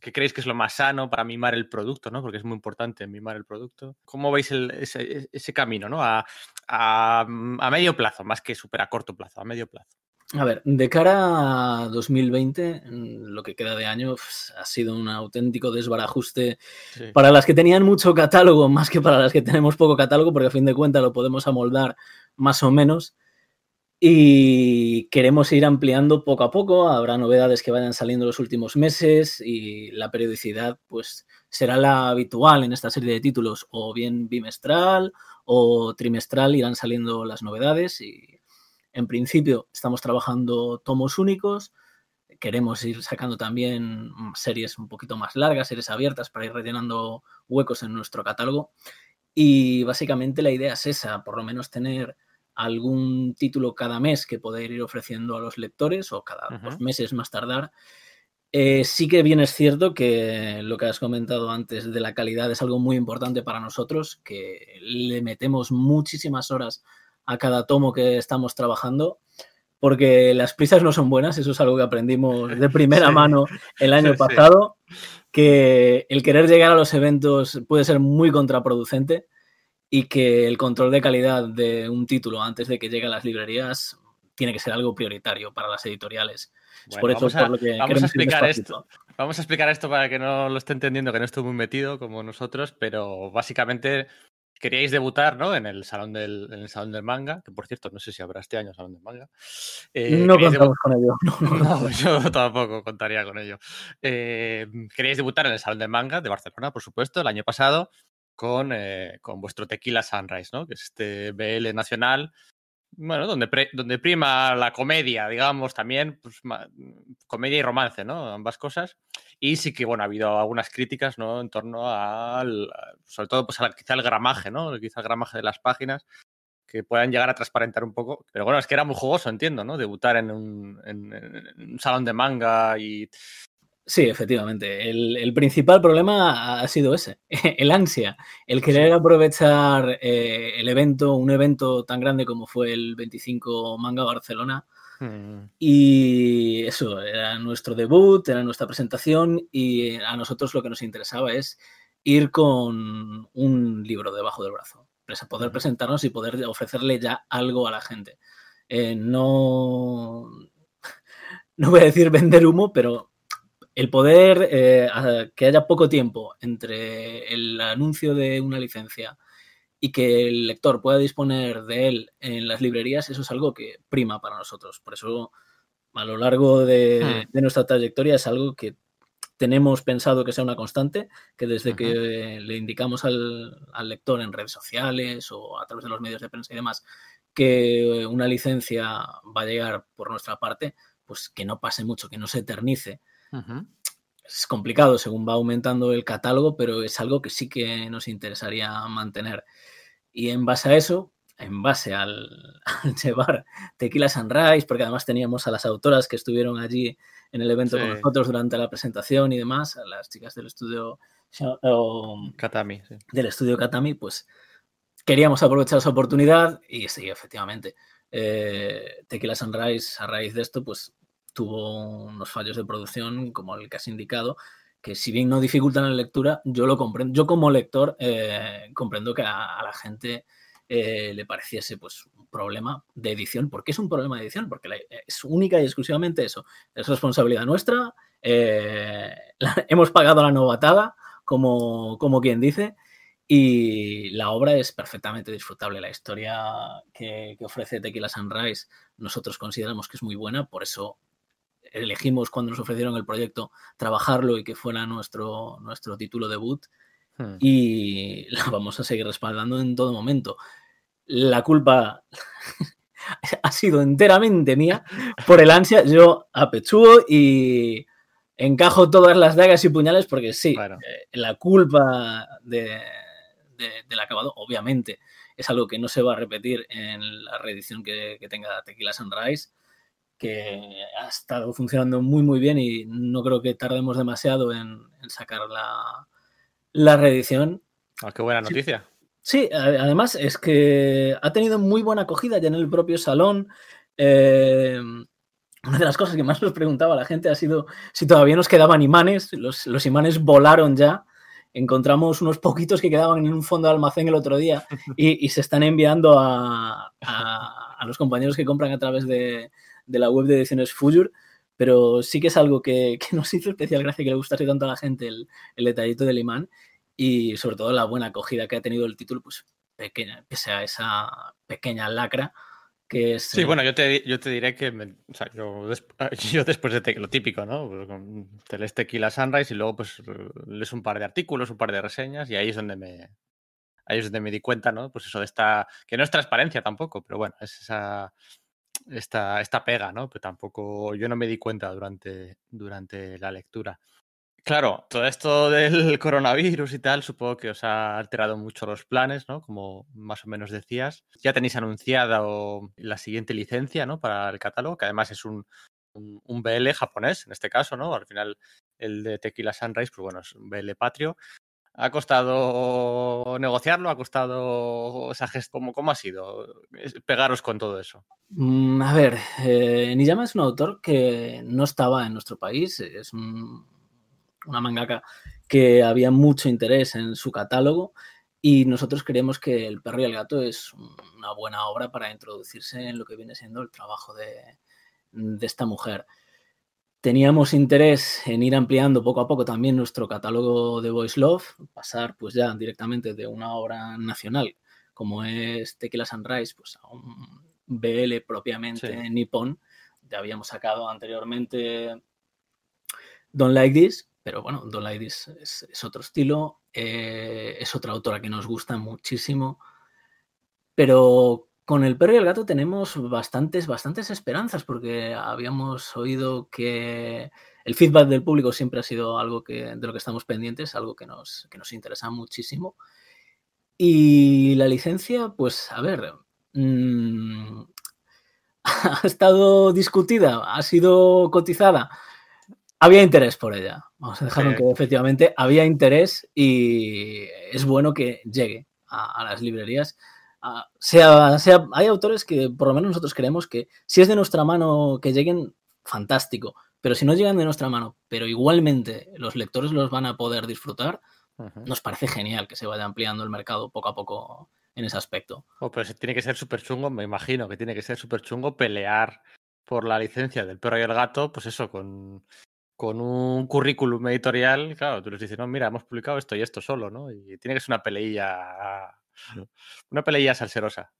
qué creéis que es lo más sano para mimar el producto, ¿no? Porque es muy importante mimar el producto. ¿Cómo veis ese, ese camino, ¿no? A, a- a medio plazo, más que súper a corto plazo, a medio plazo. A ver, de cara a 2020, mm, lo que queda de año pues, ha sido un auténtico desbarajuste Sí. para las que tenían mucho catálogo, más que para las que tenemos poco catálogo, porque a fin de cuentas lo podemos amoldar más o menos. Y queremos ir ampliando poco a poco. Habrá novedades que vayan saliendo los últimos meses y la periodicidad, pues, será la habitual en esta serie de títulos, o bien bimestral o trimestral irán saliendo las novedades. Y en principio estamos trabajando tomos únicos. Queremos ir sacando también series un poquito más largas, series abiertas para ir rellenando huecos en nuestro catálogo. Y básicamente la idea es esa, por lo menos tener algún título cada mes que poder ir ofreciendo a los lectores o cada dos meses más tardar. Eh, sí que bien es cierto que lo que has comentado antes de la calidad es algo muy importante para nosotros, que le metemos muchísimas horas a cada tomo que estamos trabajando, porque las prisas no son buenas, eso es algo que aprendimos de primera Sí. mano el año Sí. pasado, que el querer llegar a los eventos puede ser muy contraproducente y que el control de calidad de un título antes de que llegue a las librerías tiene que ser algo prioritario para las editoriales. Bueno, por eso vamos a- por lo que vamos a explicar despacito. Vamos a explicar esto para que no lo esté entendiendo, que no estoy muy metido como nosotros, pero básicamente queríais debutar ¿no? en, el salón del, en el Salón del Manga, que por cierto no sé si habrá este año Salón del Manga. Eh, no contamos con ello. no, no, no. No, yo tampoco contaría con ello. Eh, queríais debutar en el Salón del Manga de Barcelona, por supuesto, el año pasado, con, eh, con vuestro Tequila Sunrise, ¿no? que es este BL nacional, bueno, donde, donde prima la comedia, digamos, también, pues, comedia y romance, ¿no? Ambas cosas. Y sí que, bueno, ha habido algunas críticas, ¿no? En torno al, sobre todo, pues, al- quizá el gramaje, ¿no? Quizá el gramaje de las páginas, que puedan llegar a transparentar un poco. Pero bueno, es que era muy jugoso, entiendo, ¿no? Debutar en un salón de manga y... Sí, efectivamente. El, el principal problema ha sido ese, el ansia, el querer aprovechar eh, el evento, un evento tan grande como fue el 25 Manga Barcelona. Mm, Y eso, era nuestro debut, era nuestra presentación y a nosotros lo que nos interesaba es ir con un libro debajo del brazo, poder Ujú. presentarnos y poder ofrecerle ya algo a la gente. Eh, no, no voy a decir vender humo, pero el poder eh, que haya poco tiempo entre el anuncio de una licencia y que el lector pueda disponer de él en las librerías, eso es algo que prima para nosotros. Por eso, a lo largo de, Hmm. de nuestra trayectoria, es algo que tenemos pensado que sea una constante, que desde que le indicamos al, al lector en redes sociales o a través de los medios de prensa y demás que una licencia va a llegar por nuestra parte, pues que no pase mucho, que no se eternice es complicado según va aumentando el catálogo, pero es algo que sí que nos interesaría mantener. Y en base a eso, en base al, al llevar Tequila Sunrise, porque además teníamos a las autoras que estuvieron allí en el evento con Sí. nosotros durante la presentación y demás, a las chicas del estudio o Katami, sí. del estudio Katami, pues queríamos aprovechar esa oportunidad y sí, efectivamente. eh, Tequila Sunrise, a raíz de esto, pues tuvo unos fallos de producción, como el que has indicado, que si bien no dificultan la lectura, yo lo comprendo. Yo como lector eh, comprendo que a, a la gente eh, le pareciese pues un problema de edición. ¿Por qué es un problema de edición? Porque la- es única y exclusivamente eso. Es responsabilidad nuestra. eh, la- hemos pagado la novatada, como, como quien dice, y la obra es perfectamente disfrutable. La historia que, que ofrece Tequila Sunrise nosotros consideramos que es muy buena, por eso elegimos cuando nos ofrecieron el proyecto trabajarlo y que fuera nuestro, nuestro título debut Hmm. y la vamos a seguir respaldando en todo momento. La culpa ha sido enteramente mía por el ansia. Yo apechugo y encajo todas las dagas y puñales porque sí, Bueno. eh, la culpa de- de- del acabado, obviamente, es algo que no se va a repetir en la reedición que, que tenga Tequila Sunrise, que ha estado funcionando muy, muy bien y no creo que tardemos demasiado en, en sacar la, la reedición. Ah, qué buena noticia. Sí, además es que ha tenido muy buena acogida ya en el propio salón. Eh, una de las cosas que más nos preguntaba la gente ha sido si todavía nos quedaban imanes. Los, los imanes volaron ya. Encontramos unos poquitos que quedaban en un fondo de almacén el otro día y, y se están enviando a, a- a los compañeros que compran a través de, de la web de ediciones Fujur. Pero sí que es algo que, que nos hizo especial gracia que le gustase tanto a la gente el, el detallito del imán y sobre todo la buena acogida que ha tenido el título, pues pequeña, pese a esa pequeña lacra que es... Sí, eh, bueno, yo te, yo te diré que me- o sea, yo, yo después de te- lo típico, ¿no? Pues Te lees Tequila Sunrise y luego pues lees un par de artículos, un par de reseñas y ahí es donde me ahí es donde me di cuenta, ¿no? Pues eso de esta que no es transparencia tampoco, pero bueno, es esa esta, esta pega, ¿no? Pero tampoco yo no me di cuenta durante durante la lectura. Claro, todo esto del coronavirus y tal, supongo que os ha alterado mucho los planes, ¿no? Como más o menos decías. Ya tenéis anunciada la siguiente licencia, ¿no? Para el catálogo, que además es un, un, un BL japonés, en este caso, ¿no? Al final, el de Tequila Sunrise, pues bueno, es un BL patrio. ¿Ha costado negociarlo? ¿Ha costado esa? ¿Cómo, ¿Cómo ha sido pegaros con todo eso? Mm, A ver, eh, Niyama es un autor que no estaba en nuestro país, es un- una mangaka que había mucho interés en su catálogo y nosotros creemos que El perro y el gato es un- una buena obra para introducirse en lo que viene siendo el trabajo de esta mujer. Teníamos interés en ir ampliando poco a poco también nuestro catálogo de Voice Love, pasar pues ya directamente de una obra nacional como es Tequila Sunrise, pues a un BL propiamente Sí. nipón. Ya habíamos sacado anteriormente Don't Like This, pero bueno, Don't Like This es, es otro estilo, eh, es otra autora que nos gusta muchísimo, pero con El perro y el gato tenemos bastantes, bastantes esperanzas porque habíamos oído que el feedback del público siempre ha sido algo que, de lo que estamos pendientes, algo que nos, que nos interesa muchísimo. Y la licencia, pues a ver, mm, ha estado discutida, ha sido cotizada. Había interés por ella. Vamos a dejarlo en Sí. que efectivamente había interés y es bueno que llegue a, a las librerías. Sea, sea, hay autores que por lo menos nosotros creemos que si es de nuestra mano que lleguen, fantástico. Pero si no llegan de nuestra mano, pero igualmente los lectores los van a poder disfrutar, nos parece genial que se vaya ampliando el mercado poco a poco en ese aspecto. Oh, pero tiene que ser súper chungo, me imagino que tiene que ser súper chungo pelear por la licencia del perro y el gato, pues eso, con, con un currículum editorial, claro, tú les dices, no, mira, hemos publicado esto y esto solo, ¿no? Y tiene que ser una peleilla, una peleilla salserosa.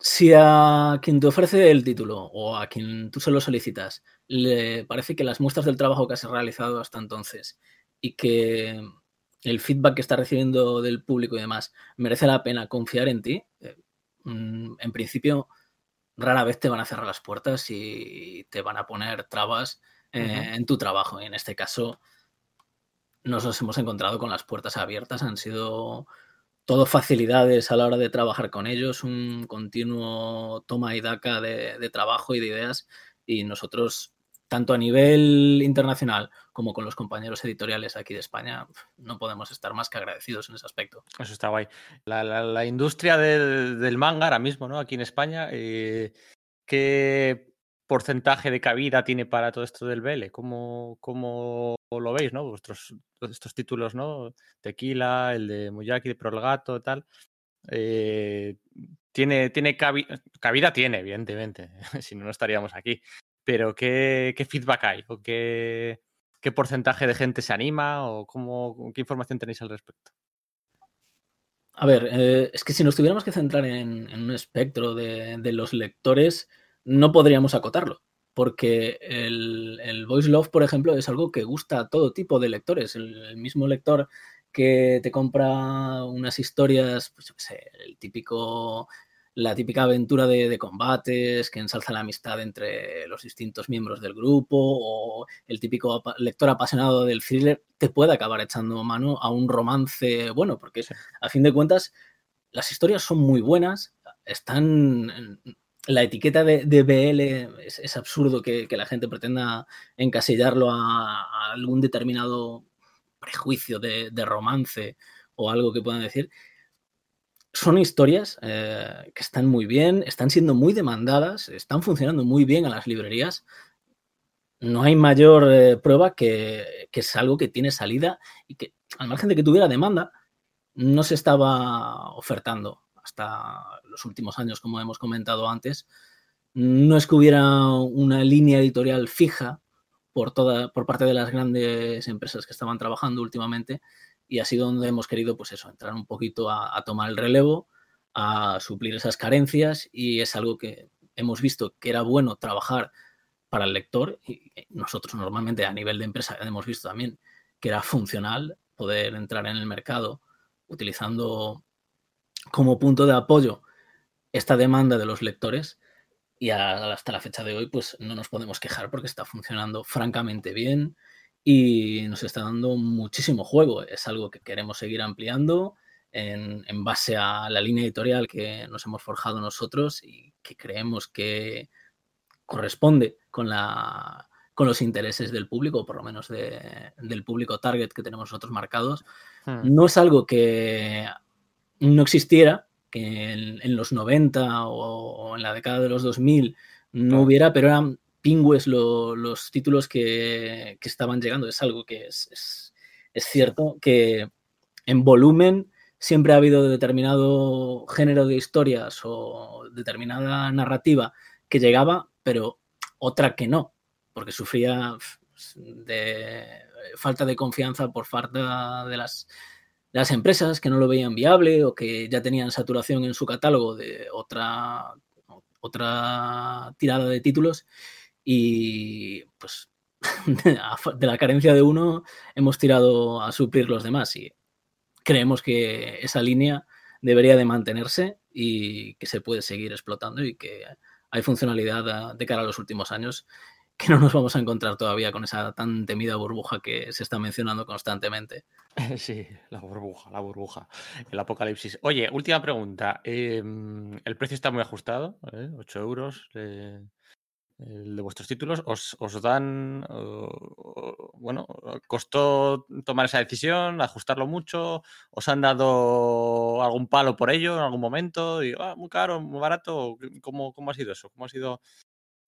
Si a quien te ofrece el título o a quien tú se lo solicitas le parece que las muestras del trabajo que has realizado hasta entonces y que el feedback que está recibiendo del público y demás merece la pena confiar en ti, eh, mm, en principio rara vez te van a cerrar las puertas y te van a poner trabas eh, en tu trabajo. Y en este caso nos los hemos encontrado con las puertas abiertas, han sido todo facilidades a la hora de trabajar con ellos, un continuo toma y daca de, trabajo y de ideas y nosotros, tanto a nivel internacional como con los compañeros editoriales aquí de España, no podemos estar más que agradecidos en ese aspecto. Eso está guay. La, industria del, del manga ahora mismo, ¿no? Aquí en España, eh, ¿qué porcentaje de cabida tiene para todo esto del BL? ¿Cómo, cómo lo veis, no? Vuestros estos títulos, ¿no? Tequila, el de Muyaki, de Pro el Gato, tal. Eh, tiene, tiene cabi- cabida, tiene, evidentemente. si no, no estaríamos aquí. Pero ¿qué, qué feedback hay? ¿O qué, qué porcentaje de gente se anima? ¿O cómo, qué información tenéis al respecto? A ver, eh, es que si nos tuviéramos que centrar en, en un espectro de, de los lectores, no podríamos acotarlo, porque el, el Voice Love, por ejemplo, es algo que gusta a todo tipo de lectores. El, el mismo lector que te compra unas historias, pues yo qué sé, el típico la típica aventura de, de combates que ensalza la amistad entre los distintos miembros del grupo o el típico lector apasionado del thriller te puede acabar echando mano a un romance bueno, porque a fin de cuentas las historias son muy buenas, están... La etiqueta de, BL es, absurdo que, la gente pretenda encasillarlo a, algún determinado prejuicio de, de romance o algo que puedan decir. Son historias eh, que están muy bien, están siendo muy demandadas, están funcionando muy bien a las librerías. No hay mayor eh, prueba que, que es algo que tiene salida y que, al margen de que tuviera demanda, no se estaba ofertando hasta los últimos años, como hemos comentado antes. No es que hubiera una línea editorial fija por, toda, por parte de las grandes empresas que estaban trabajando últimamente y ha sido donde hemos querido, pues eso, entrar un poquito a, a tomar el relevo, a suplir esas carencias y es algo que hemos visto que era bueno trabajar para el lector y nosotros normalmente a nivel de empresa hemos visto también que era funcional poder entrar en el mercado utilizando como punto de apoyo esta demanda de los lectores y hasta la fecha de hoy pues no nos podemos quejar porque está funcionando francamente bien y nos está dando muchísimo juego. Es algo que queremos seguir ampliando en, en base a la línea editorial que nos hemos forjado nosotros y que creemos que corresponde con, la, con los intereses del público, o por lo menos de- del público target que tenemos nosotros marcados. Hmm. No es algo que no existiera, que en, en los 90 o, o en la década de los 2000 no Claro. hubiera, pero eran pingües lo- los títulos que, que estaban llegando. Es algo que es, es- es cierto que en volumen siempre ha habido determinado género de historias o determinada narrativa que llegaba, pero otra que no, porque sufría de falta de confianza por falta de las, las empresas que no lo veían viable o que ya tenían saturación en su catálogo de otra, otra tirada de títulos y pues de la carencia de uno hemos tirado a suplir los demás y creemos que esa línea debería de mantenerse y que se puede seguir explotando y que hay funcionalidad a- de cara a los últimos años que no nos vamos a encontrar todavía con esa tan temida burbuja que se está mencionando constantemente. Sí, la burbuja, la burbuja. El apocalipsis. Oye, última pregunta. eh, el precio está muy ajustado, ¿eh? 8 euros eh, el de vuestros títulos. ¿Os, dan, bueno, costó tomar esa decisión, ajustarlo mucho? ¿Os han dado algún palo por ello en algún momento? Y, "Ah, muy caro, muy barato. ¿Cómo, cómo ha sido eso? ¿Cómo ha sido?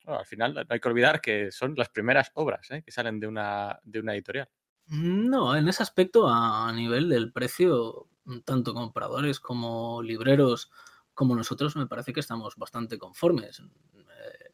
Bueno, al final no hay que olvidar que son las primeras obras ¿eh? que salen de una, de una editorial. No, en ese aspecto, a nivel del precio, tanto compradores como libreros como nosotros, me parece que estamos bastante conformes. Eh,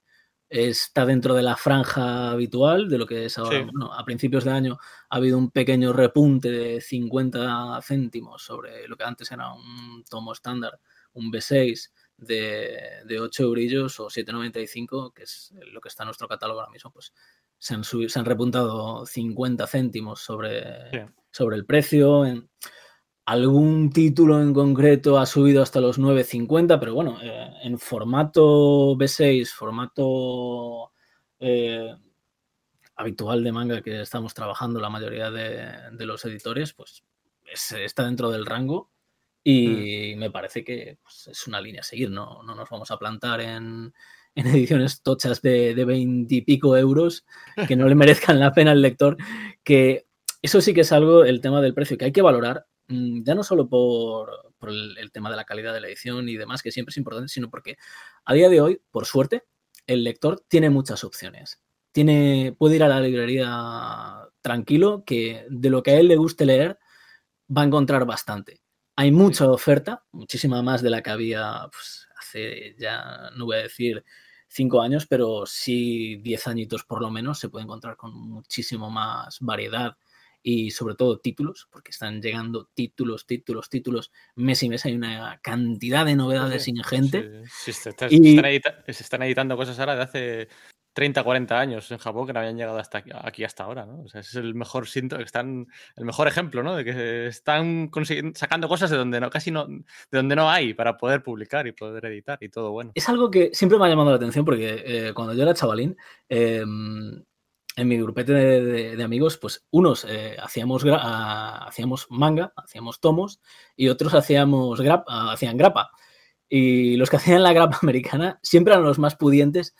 Está dentro de la franja habitual de lo que es ahora. Sí. Bueno, a principios de año ha habido un pequeño repunte de 50 céntimos sobre lo que antes era un tomo estándar, un B6 de, de 8 eurillos o 7,95, que es lo que está en nuestro catálogo ahora mismo, pues se han, subi- se han repuntado 50 céntimos sobre, Sí. sobre el precio. En algún título en concreto ha subido hasta los 9.50, pero bueno, eh, en formato B6, formato eh, habitual de manga que estamos trabajando la mayoría de, de los editores, pues es- está dentro del rango. Y me parece que pues, es una línea a seguir, no, no nos vamos a plantar en, en ediciones tochas de, de 20 y pico euros que no le merezcan la pena al lector, que eso sí que es algo, el tema del precio, que hay que valorar, mm, ya no solo por, por el, el tema de la calidad de la edición y demás, que siempre es importante, sino porque a día de hoy, por suerte, el lector tiene muchas opciones. Tiene, puede ir a la librería tranquilo, que de lo que a él le guste leer, va a encontrar bastante. Hay mucha oferta, muchísima más de la que había pues, hace ya, no voy a decir cinco años, pero sí diez añitos por lo menos, se puede encontrar con muchísimo más variedad y sobre todo títulos, porque están llegando títulos, títulos, títulos, mes y mes hay una cantidad de novedades Sí, ingente. sí, sí, se, está- Y- se están edita- se están editando cosas ahora de hace 30, 40 años en Japón que no habían llegado hasta aquí, aquí hasta ahora, ¿no? O sea, es el mejor síntoma, están, el mejor ejemplo, ¿no? De que están sacando cosas de donde no, casi no, de donde no hay para poder publicar y poder editar y todo bueno. Es algo que siempre me ha llamado la atención porque eh, cuando yo era chavalín, eh, en mi grupete de, de- de amigos, pues unos eh, hacíamos, gra- ah, hacíamos manga, hacíamos tomos y otros hacíamos ah, hacían grapa. Y los que hacían la grapa americana siempre eran los más pudientes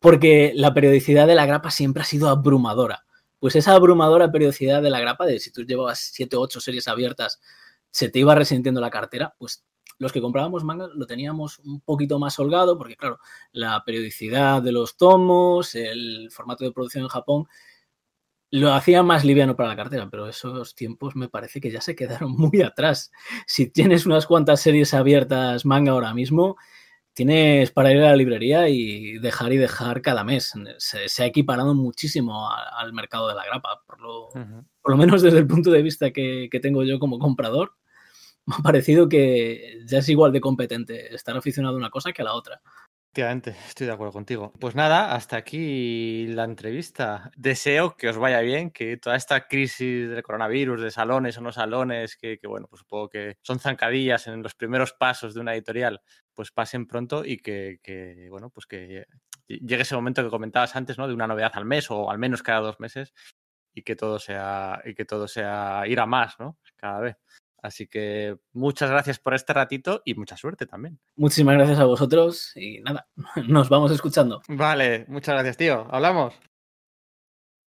porque la periodicidad de la grapa siempre ha sido abrumadora. Pues esa abrumadora periodicidad de la grapa, de si tú llevabas 7 o 8 series abiertas, se te iba resintiendo la cartera, pues los que comprábamos manga lo teníamos un poquito más holgado, porque claro, la periodicidad de los tomos, el formato de producción en Japón, lo hacía más liviano para la cartera, pero esos tiempos me parece que ya se quedaron muy atrás. Si tienes unas cuantas series abiertas manga ahora mismo, tienes para ir a la librería y dejar y dejar cada mes. Se, se ha equiparado muchísimo a- al mercado de la grapa, por lo, por lo menos desde el punto de vista que, que tengo yo como comprador, me ha parecido que ya es igual de competente estar aficionado a una cosa que a la otra. Efectivamente, estoy de acuerdo contigo. Pues nada, hasta aquí la entrevista. Deseo que os vaya bien, que toda esta crisis del coronavirus, de salones o no salones, que, que, bueno, pues supongo que son zancadillas en los primeros pasos de una editorial, pues pasen pronto y que, que, bueno, pues que llegue ese momento que comentabas antes, ¿no? De una novedad al mes o al menos cada dos meses y que todo sea, y que todo sea ir a más, ¿no? Cada vez. Así que muchas gracias por este ratito y mucha suerte también. Muchísimas gracias a vosotros y nada, nos vamos escuchando. Vale, muchas gracias, tío. Hablamos.